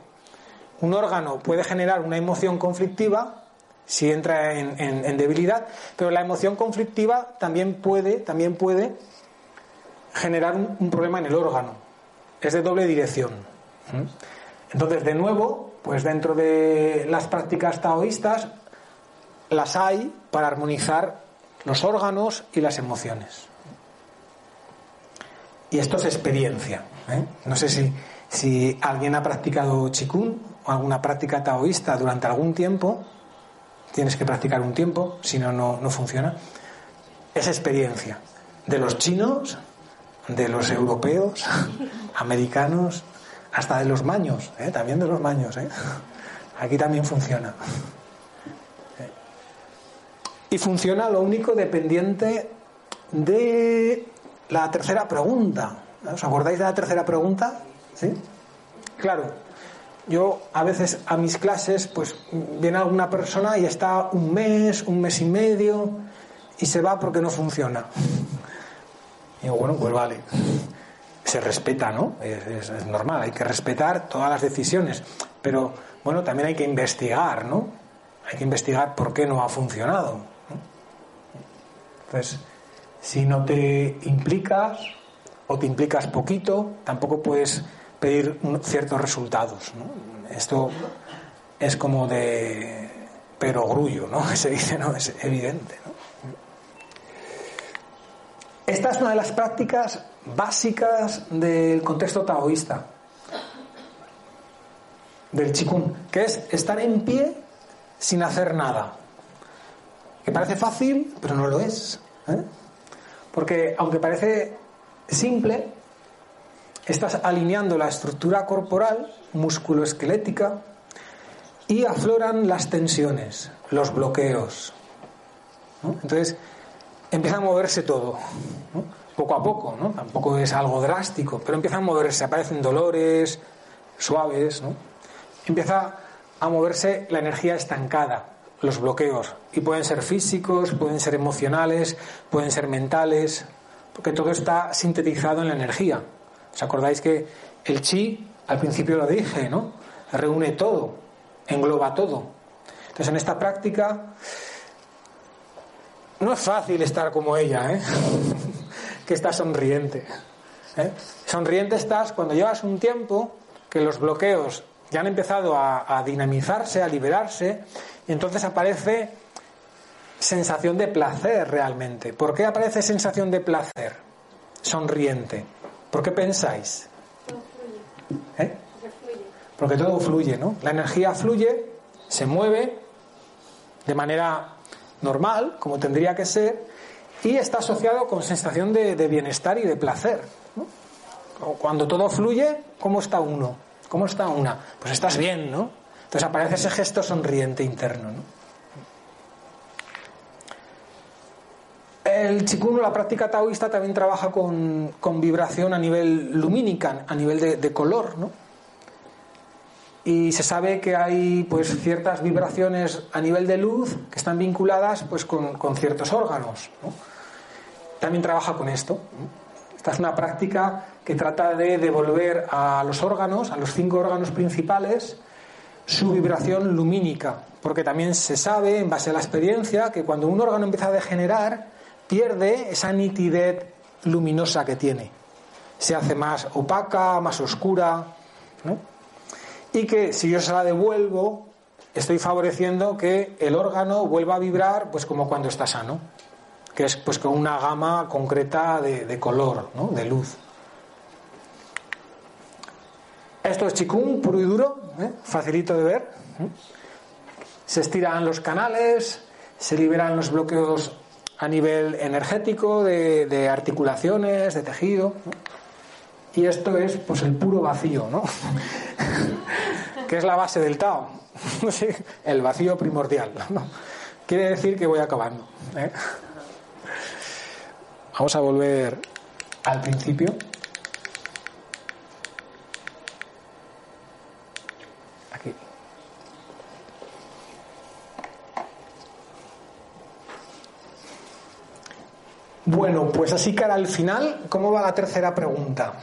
Un órgano puede generar una emoción conflictiva si entra en, debilidad, pero la emoción conflictiva también puede, también puede generar un problema en el órgano. Es de doble dirección. Entonces, de nuevo, pues dentro de las prácticas taoístas las hay para armonizar los órganos y las emociones. Y esto es experiencia. ¿eh? No sé si, si alguien ha practicado chikun o alguna práctica taoísta durante algún tiempo. Tienes que practicar un tiempo, si no, no funciona. Es experiencia. De los chinos, de los europeos, [LAUGHS] americanos, hasta de los maños, ¿eh? también de los maños. ¿eh? Aquí también funciona. Y funciona lo único dependiente de la tercera pregunta. ¿Os acordáis de la tercera pregunta? ¿Sí? Claro, yo a veces a mis clases, pues viene alguna persona y está un mes, un mes y medio y se va porque no funciona. Y digo, bueno, pues vale. Se respeta, ¿no? Es, normal, hay que respetar todas las decisiones. Pero bueno, también hay que investigar, ¿no? Hay que investigar por qué no ha funcionado. Entonces, si no te implicas o te implicas poquito, tampoco puedes pedir ciertos resultados. Esto es como de perogrullo, ¿no? [LAUGHS] Se dice, ¿no? Es evidente. Esta es una de las prácticas básicas del contexto taoísta, del chikung, que es estar en pie sin hacer nada. Que parece fácil, pero no lo es. ¿eh? Porque aunque parece simple, estás alineando la estructura corporal, musculoesquelética, y afloran las tensiones, los bloqueos. Entonces empieza a moverse todo, ¿no? Poco a poco, ¿no? tampoco es algo drástico, pero empieza a moverse, aparecen dolores suaves, ¿no? empieza a moverse la energía estancada, los bloqueos, y pueden ser físicos, pueden ser emocionales, pueden ser mentales, porque todo está sintetizado en la energía. ¿Os acordáis que el chi, al principio lo dije, ¿no? Reúne todo, engloba todo. Entonces en esta práctica no es fácil estar como ella, ¿eh? [LAUGHS] que está sonriente. ¿eh? Sonriente estás cuando llevas un tiempo que los bloqueos ya han empezado a, a dinamizarse, a liberarse, y entonces aparece sensación de placer realmente. ¿Por qué aparece sensación de placer? Sonriente. ¿Por qué pensáis? ¿Eh? Porque todo fluye, ¿no? La energía fluye, se mueve de manera normal, como tendría que ser, y está asociado con sensación de, bienestar y de placer. Cuando todo fluye, ¿cómo está uno? ¿Cómo está una? Pues estás bien, ¿no? Entonces aparece ese gesto sonriente interno, ¿no? El chikun, la práctica taoísta, también trabaja con, vibración a nivel lumínica, a nivel de, de, color, ¿no? Y se sabe que hay pues ciertas vibraciones a nivel de luz que están vinculadas pues con, con ciertos órganos. ¿no? También trabaja con esto. Esta es una práctica que trata de devolver a los órganos, a los cinco órganos principales, su vibración lumínica, porque también se sabe, en base a la experiencia, que cuando un órgano empieza a degenerar, pierde esa nitidez luminosa que tiene. Se hace más opaca, más oscura, ¿no? Y que si yo se la devuelvo, estoy favoreciendo que el órgano vuelva a vibrar pues como cuando está sano, que es pues con una gama concreta de, de color, ¿no? de luz. Esto es chikung puro y duro, ¿eh? facilito de ver. Se estiran los canales, se liberan los bloqueos a nivel energético, de, articulaciones, de tejido. ¿no? Y esto es pues el puro vacío, ¿no? [LAUGHS] que es la base del Tao. [LAUGHS] el vacío primordial. ¿no? Quiere decir que voy acabando. ¿eh? Vamos a volver al principio. Aquí. Bueno, pues así cara al final, ¿cómo va la tercera pregunta?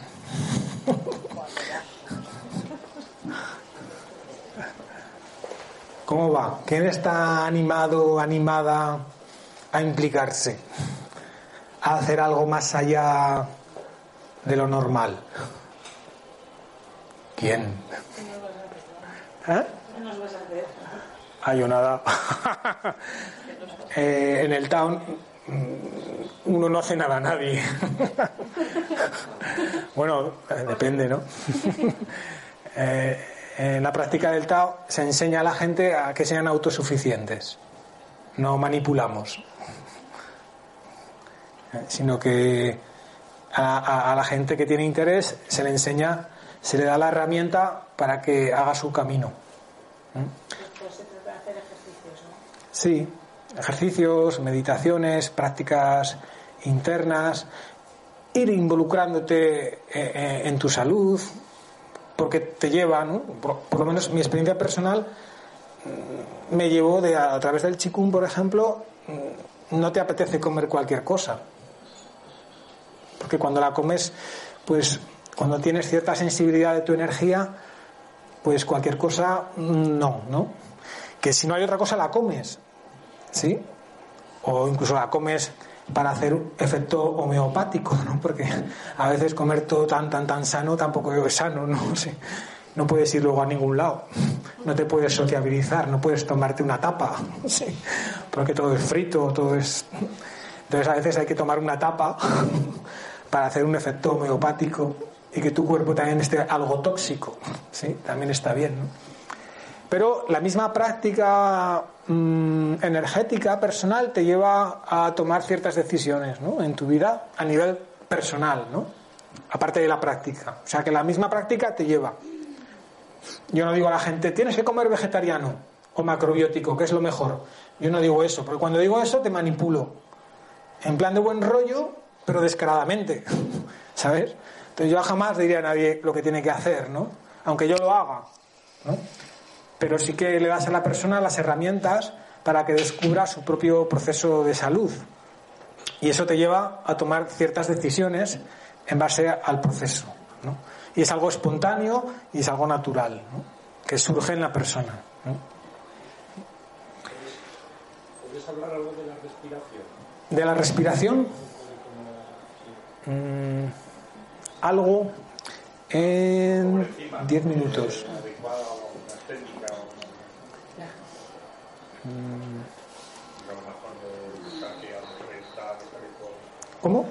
¿Cómo va? ¿Quién está animado, animada a implicarse? A hacer algo más allá de lo normal. ¿Quién? ¿Eh? Yo nada. [LAUGHS] eh, en el town uno no hace nada a nadie. [LAUGHS] bueno, depende, ¿no? [LAUGHS] eh, en la práctica del Tao se enseña a la gente a que sean autosuficientes. No manipulamos, sino que a, a, a, la gente que tiene interés se le enseña, se le da la herramienta para que haga su camino. se trata de hacer ejercicios, ¿no? Sí, ejercicios, meditaciones, prácticas internas, ir involucrándote en tu salud, porque te lleva, ¿no? por, por, lo menos mi experiencia personal me llevó de a, a través del chikung, por ejemplo, no te apetece comer cualquier cosa. Porque cuando la comes, pues cuando tienes cierta sensibilidad de tu energía, pues cualquier cosa no, ¿no? Que si no hay otra cosa la comes, ¿sí? O incluso la comes para hacer efecto homeopático, ¿no? Porque a veces comer todo tan, tan, tan sano tampoco es sano, ¿no? [LAUGHS] No puedes ir luego a ningún lado, no te puedes sociabilizar, no puedes tomarte una tapa, [LAUGHS] ¿sí? porque todo es frito, todo es... Entonces a veces hay que tomar una tapa [LAUGHS] para hacer un efecto homeopático y que tu cuerpo también esté algo tóxico, ¿sí? También está bien, ¿no? Pero la misma práctica mmm, energética personal te lleva a tomar ciertas decisiones ¿no? en tu vida a nivel personal, ¿no? aparte de la práctica. O sea que la misma práctica te lleva. Yo no digo a la gente, tienes que comer vegetariano. o macrobiótico? ¿Qué es lo mejor? Yo no digo eso, porque cuando digo eso te manipulo. En plan de buen rollo, pero descaradamente. [LAUGHS] ¿Sabes? Entonces yo jamás diría a nadie lo que tiene que hacer, ¿no? Aunque yo lo haga, ¿no? Pero sí que le das a la persona las herramientas para que descubra su propio proceso de salud. Y eso te lleva a tomar ciertas decisiones en base al proceso. ¿no? Y es algo espontáneo y es algo natural, ¿no? que surge en la persona. ¿no? ¿Puedes hablar algo de la respiración? De la respiración, mm, algo en 10 minutos. ¿Adecuada o una técnica o Mm, ¿Cómo?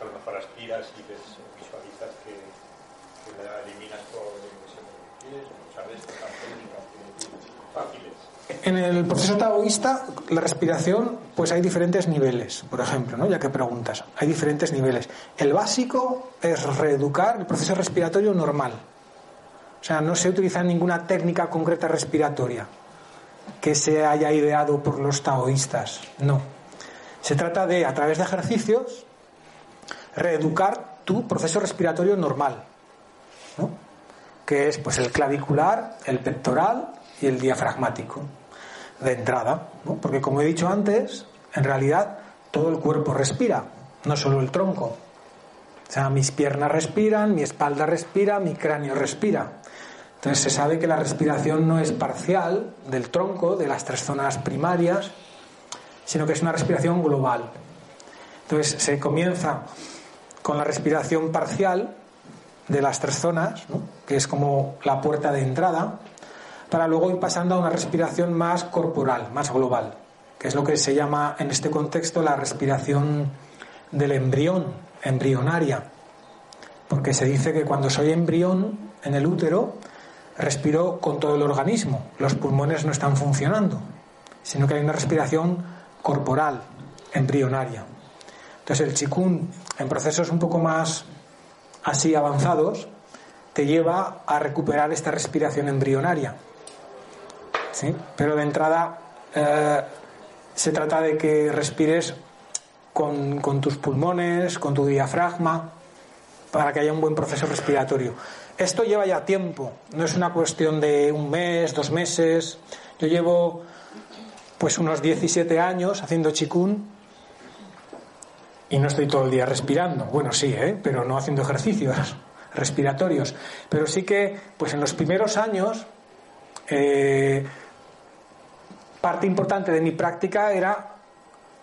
a lo mejor aspiras y ves, visualizas que, que la eliminas por emisión de pies, ¿sabes? Estas técnicas que- fáciles. En el proceso taoísta, la respiración, pues hay diferentes niveles, por ejemplo, ¿no? ya que preguntas, hay diferentes niveles. El básico es reeducar el proceso respiratorio normal. O sea, no se utiliza ninguna técnica concreta respiratoria que se haya ideado por los taoístas. No. Se trata de, a través de ejercicios, reeducar tu proceso respiratorio normal. ¿no? que es pues el clavicular, el pectoral y el diafragmático de entrada, ¿no? porque como he dicho antes, en realidad todo el cuerpo respira, no solo el tronco. O sea, mis piernas respiran, mi espalda respira, mi cráneo respira. Entonces se sabe que la respiración no es parcial del tronco, de las tres zonas primarias, sino que es una respiración global. Entonces se comienza con la respiración parcial de las tres zonas, ¿no? que es como la puerta de entrada, para luego ir pasando a una respiración más corporal, más global, que es lo que se llama en este contexto la respiración del embrión, embrionaria, porque se dice que cuando soy embrión en el útero, respiro con todo el organismo, los pulmones no están funcionando, sino que hay una respiración corporal, embrionaria. Entonces el chikun, en procesos un poco más así avanzados, te lleva a recuperar esta respiración embrionaria. ¿Sí? Pero de entrada eh, se trata de que respires con, con tus pulmones, con tu diafragma, para que haya un buen proceso respiratorio. Esto lleva ya tiempo, no es una cuestión de un mes, dos meses. Yo llevo pues unos 17 años haciendo chikun y no estoy todo el día respirando. Bueno, sí, ¿eh? pero no haciendo ejercicios [LAUGHS] respiratorios. Pero sí que, pues en los primeros años, eh, parte importante de mi práctica era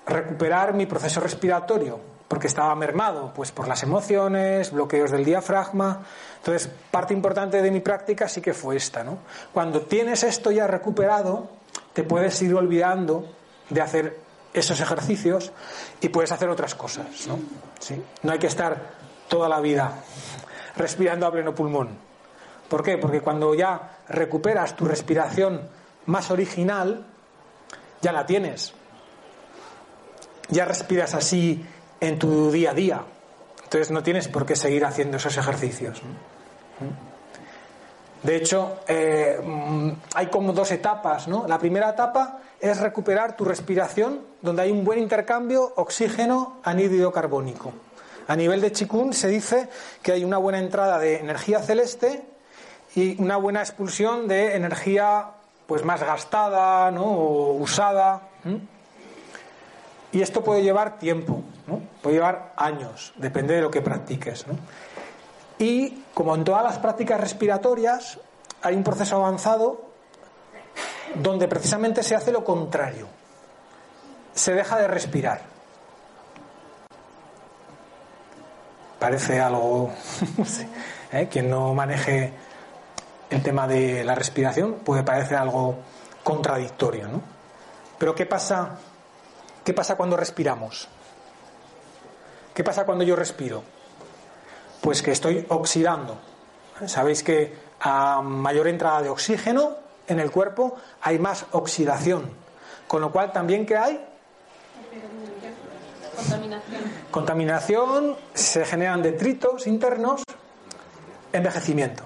recuperar mi proceso respiratorio, porque estaba mermado, pues por las emociones, bloqueos del diafragma. Entonces, parte importante de mi práctica sí que fue esta, ¿no? Cuando tienes esto ya recuperado, te puedes ir olvidando de hacer esos ejercicios y puedes hacer otras cosas, ¿no? ¿Sí? No hay que estar toda la vida respirando a pleno pulmón. ¿Por qué? Porque cuando ya recuperas tu respiración más original, ya la tienes. Ya respiras así en tu día a día. Entonces no tienes por qué seguir haciendo esos ejercicios. De hecho, eh, hay como dos etapas, ¿no? La primera etapa es recuperar tu respiración, donde hay un buen intercambio oxígeno anhídrido carbónico. A nivel de Chikun se dice que hay una buena entrada de energía celeste y una buena expulsión de energía pues más gastada, ¿no? o usada. Y esto puede llevar tiempo, ¿no? puede llevar años, depende de lo que practiques. ¿no? Y como en todas las prácticas respiratorias, hay un proceso avanzado donde precisamente se hace lo contrario. Se deja de respirar. Parece algo... [LAUGHS] ¿eh? Quien no maneje el tema de la respiración puede parecer algo contradictorio, ¿no? Pero ¿qué pasa, qué pasa cuando respiramos? ¿Qué pasa cuando yo respiro? Pues que estoy oxidando. Sabéis que a mayor entrada de oxígeno en el cuerpo hay más oxidación. Con lo cual también que hay Contaminación. contaminación, se generan detritos internos, envejecimiento.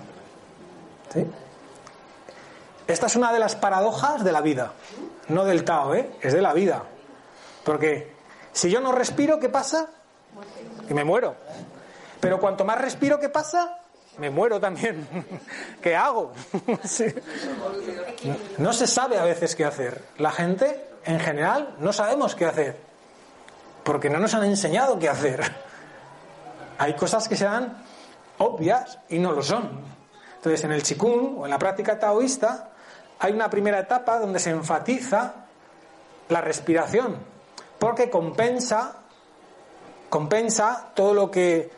Esta es una de las paradojas de la vida, no del Tao, ¿eh? es de la vida. Porque si yo no respiro, ¿qué pasa? Que me muero. Pero cuanto más respiro, ¿qué pasa? Me muero también. [LAUGHS] ¿Qué hago? [LAUGHS] Sí. No se sabe a veces qué hacer. La gente, en general, no sabemos qué hacer. Porque no nos han enseñado qué hacer. Hay cosas que serán obvias y no lo son. Entonces, en el chikung o en la práctica taoísta, hay una primera etapa donde se enfatiza la respiración, porque compensa compensa todo lo que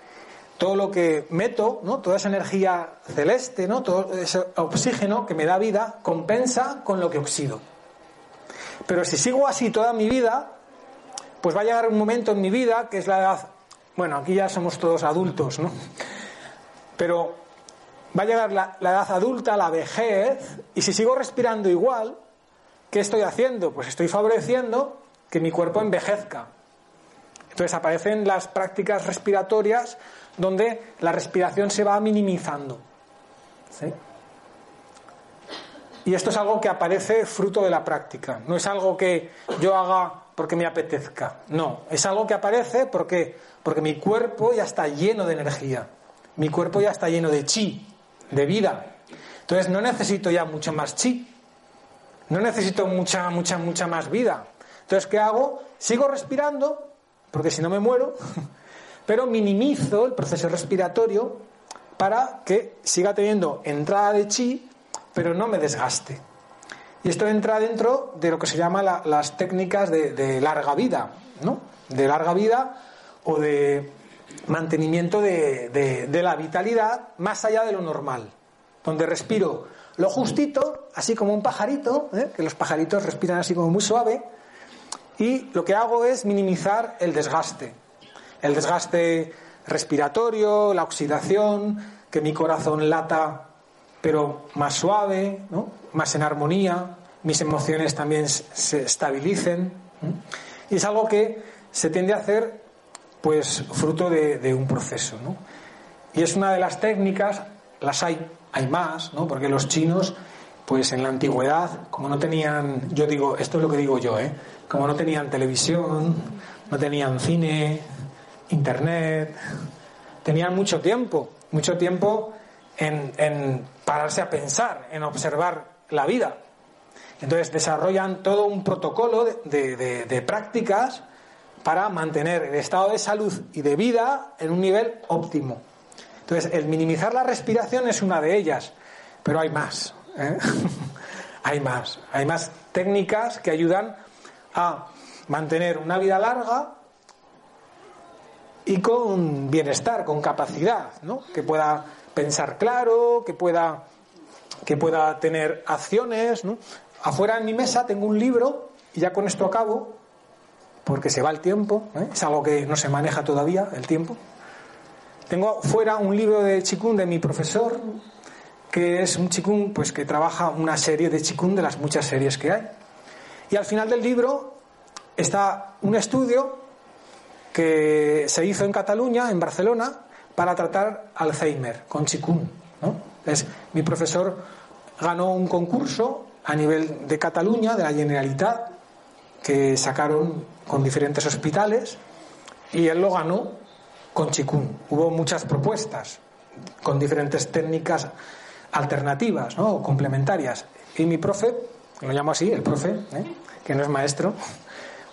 todo lo que meto, ¿no? Toda esa energía celeste, ¿no? Todo ese oxígeno que me da vida compensa con lo que oxido. Pero si sigo así toda mi vida, pues va a llegar un momento en mi vida que es la edad, bueno, aquí ya somos todos adultos, ¿no? Pero va a llegar la, edad adulta, la vejez, y si sigo respirando igual, ¿qué estoy haciendo? Pues estoy favoreciendo que mi cuerpo envejezca. Entonces aparecen las prácticas respiratorias donde la respiración se va minimizando. ¿sí? Y esto es algo que aparece fruto de la práctica. No es algo que yo haga porque me apetezca. No, es algo que aparece porque, porque mi cuerpo ya está lleno de energía. Mi cuerpo ya está lleno de chi, de vida. Entonces no necesito ya mucho más chi. No necesito mucha, mucha, mucha más vida. Entonces, ¿qué hago? Sigo respirando, porque si no me muero, [LAUGHS] pero minimizo el proceso respiratorio para que siga teniendo entrada de chi, pero no me desgaste. Y esto entra dentro de lo que se llama la- las técnicas de larga vida, ¿no? De larga vida o de mantenimiento de, de- la vitalidad más allá de lo normal, donde respiro lo justito, así como un pajarito, ¿eh? que los pajaritos respiran así como muy suave, y lo que hago es minimizar el desgaste. El desgaste respiratorio, la oxidación, que mi corazón lata pero más suave, ¿no? más en armonía, mis emociones también se estabilicen. ¿no? Y es algo que se tiende a hacer pues fruto de, un proceso. ¿no? Y es una de las técnicas, las hay, hay más, ¿no? porque los chinos, pues en la antigüedad, como no tenían, yo digo, esto es lo que digo yo, ¿eh? como no tenían televisión, no tenían cine, internet, tenían mucho tiempo, mucho tiempo en, pararse a pensar, en observar la vida. Entonces desarrollan todo un protocolo de prácticas para mantener el estado de salud y de vida en un nivel óptimo. Entonces, el minimizar la respiración es una de ellas, pero hay más. ¿eh? [LAUGHS] hay más. Hay más técnicas que ayudan a mantener una vida larga y con bienestar, con capacidad, ¿no? Que pueda pensar claro, que pueda que pueda tener acciones. Afuera en mi mesa tengo un libro y ya con esto acabo, porque se va el tiempo, ¿eh? es algo que no se maneja todavía, el tiempo. Tengo fuera un libro de chikung de mi profesor, que es un chikung pues que trabaja una serie de chikung de las muchas series que hay. Y al final del libro está un estudio que se hizo en Cataluña, en Barcelona, para tratar Alzheimer con chikung. ¿no? Es, mi profesor ganó un concurso a nivel de Cataluña, de la Generalitat, que sacaron con diferentes hospitales, y él lo ganó con chikung. Hubo muchas propuestas con diferentes técnicas alternativas ¿no? o complementarias. Y mi profe, lo llamo así, el profe, ¿eh? que no es maestro,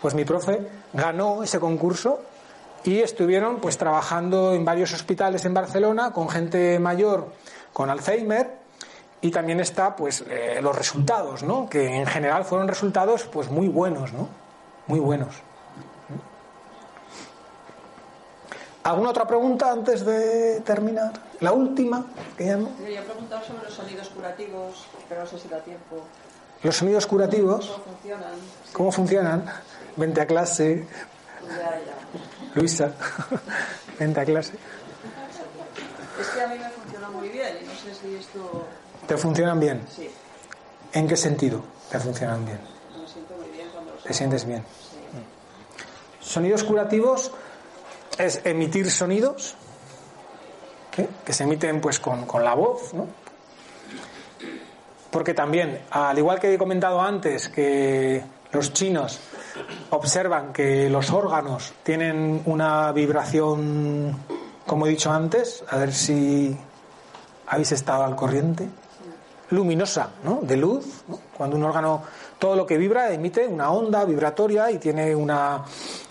pues mi profe ganó ese concurso y estuvieron pues trabajando en varios hospitales en Barcelona con gente mayor con Alzheimer y también está pues eh, los resultados, ¿no? Que en general fueron resultados pues muy buenos, ¿no? Muy buenos. ¿Alguna otra pregunta antes de terminar? La última, que ya no. Yo he preguntado sobre los sonidos curativos, pero no sé si da tiempo. Los sonidos curativos, ¿Cómo funcionan? ¿cómo funcionan? Vente a clase, Ya, ya. Luisa, [LAUGHS] vente a clase. Es que a mí me funciona muy bien y no sé si esto... ¿Te funcionan bien? Sí, ¿En qué sentido te funcionan bien? me siento muy bien cuando los ¿Te sientes bien? Sonidos curativos es emitir sonidos que se emiten pues con, con la voz, ¿no? porque también, al igual que he comentado antes, que los chinos observan que los órganos tienen una vibración, como he dicho antes, a ver si habéis estado al corriente, luminosa, ¿no? De luz. Cuando un órgano, todo lo que vibra emite una onda vibratoria y tiene una,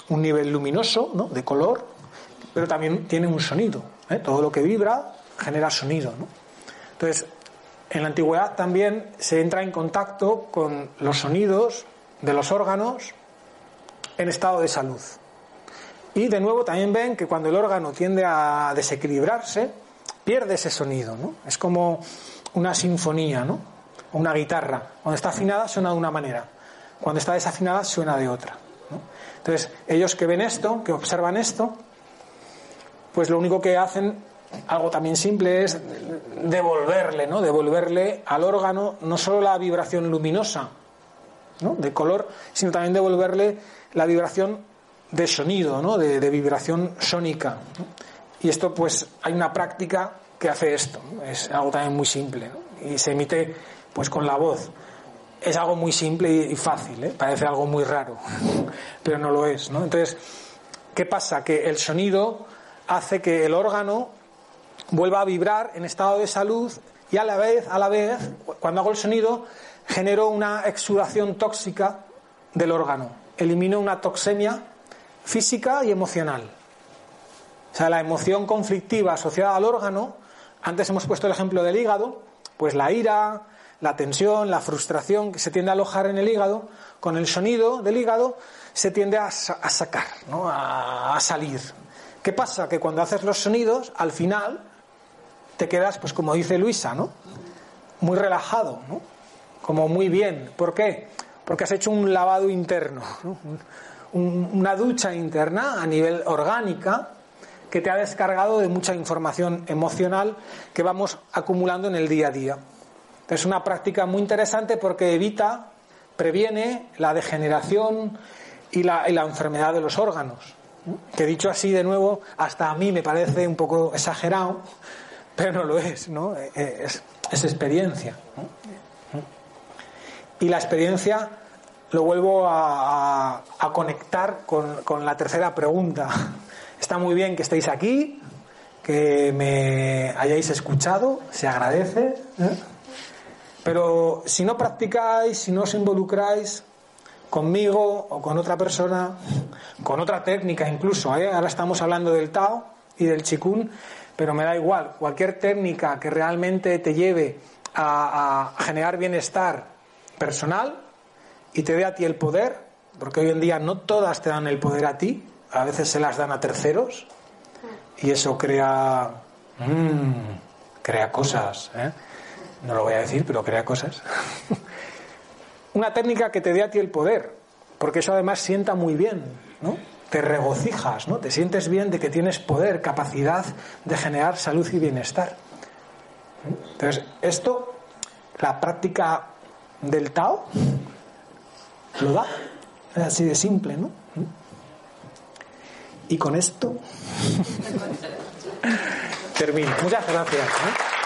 un nivel luminoso, ¿no? De color, pero también tiene un sonido. ¿eh? Todo lo que vibra genera sonido, ¿no? Entonces, en la antigüedad también se entra en contacto con los sonidos de los órganos en estado de salud. Y de nuevo también ven que cuando el órgano tiende a desequilibrarse, pierde ese sonido, ¿no? Es como una sinfonía, ¿no? Una guitarra. Cuando está afinada suena de una manera. Cuando está desafinada suena de otra. Entonces, ellos que ven esto, que observan esto, pues lo único que hacen, algo también simple, es devolverle, ¿no? Devolverle al órgano no solo la vibración luminosa, ¿no? De color, sino también devolverle la vibración de sonido, ¿no? De, vibración sónica. Y esto, pues, hay una práctica que hace esto. Es algo también muy simple. Y se emite, pues, con la voz. Es algo muy simple y, fácil, ¿eh? Parece algo muy raro, [LAUGHS] pero no lo es, ¿no? Entonces, ¿qué pasa? Que el sonido hace que el órgano vuelva a vibrar en estado de salud y a la vez, a la vez, cuando hago el sonido, genero una exudación tóxica del órgano. Elimino una toxemia física y emocional. O sea, la emoción conflictiva asociada al órgano, antes hemos puesto el ejemplo del hígado, pues la ira, la tensión, la frustración que se tiende a alojar en el hígado, con el sonido del hígado se tiende a, sacar, ¿no? a, salir. ¿Qué pasa? Que cuando haces los sonidos, al final te quedas, pues como dice Luisa, ¿no? Muy relajado, ¿no? Como muy bien. ¿Por qué? Porque has hecho un lavado interno, ¿no? un, una ducha interna a nivel orgánica que te ha descargado de mucha información emocional que vamos acumulando en el día a día. Es una práctica muy interesante porque evita, previene la degeneración y la, y la enfermedad de los órganos. Que dicho así de nuevo, hasta a mí me parece un poco exagerado, pero no lo es, ¿no? Es, es experiencia. Y la experiencia lo vuelvo a, conectar con, con, la tercera pregunta. Está muy bien que estéis aquí, que me hayáis escuchado, se agradece, ¿eh? Pero si no practicáis, si no os involucráis conmigo o con otra persona, con otra técnica incluso, ¿eh? ahora estamos hablando del Tao y del Chikun, pero me da igual, cualquier técnica que realmente te lleve a, a generar bienestar personal, y te dé a ti el poder, porque hoy en día no todas te dan el poder a ti, a veces se las dan a terceros y eso crea mmm, crea cosas, ¿eh? No lo voy a decir, pero crea cosas. Una técnica que te dé a ti el poder, porque eso además sienta muy bien, ¿no? Te regocijas, ¿no? Te sientes bien de que tienes poder, capacidad de generar salud y bienestar. Entonces, esto, la práctica del Tao, lo da. Es así de simple, ¿no? Y con esto [LAUGHS] termino. Muchas gracias.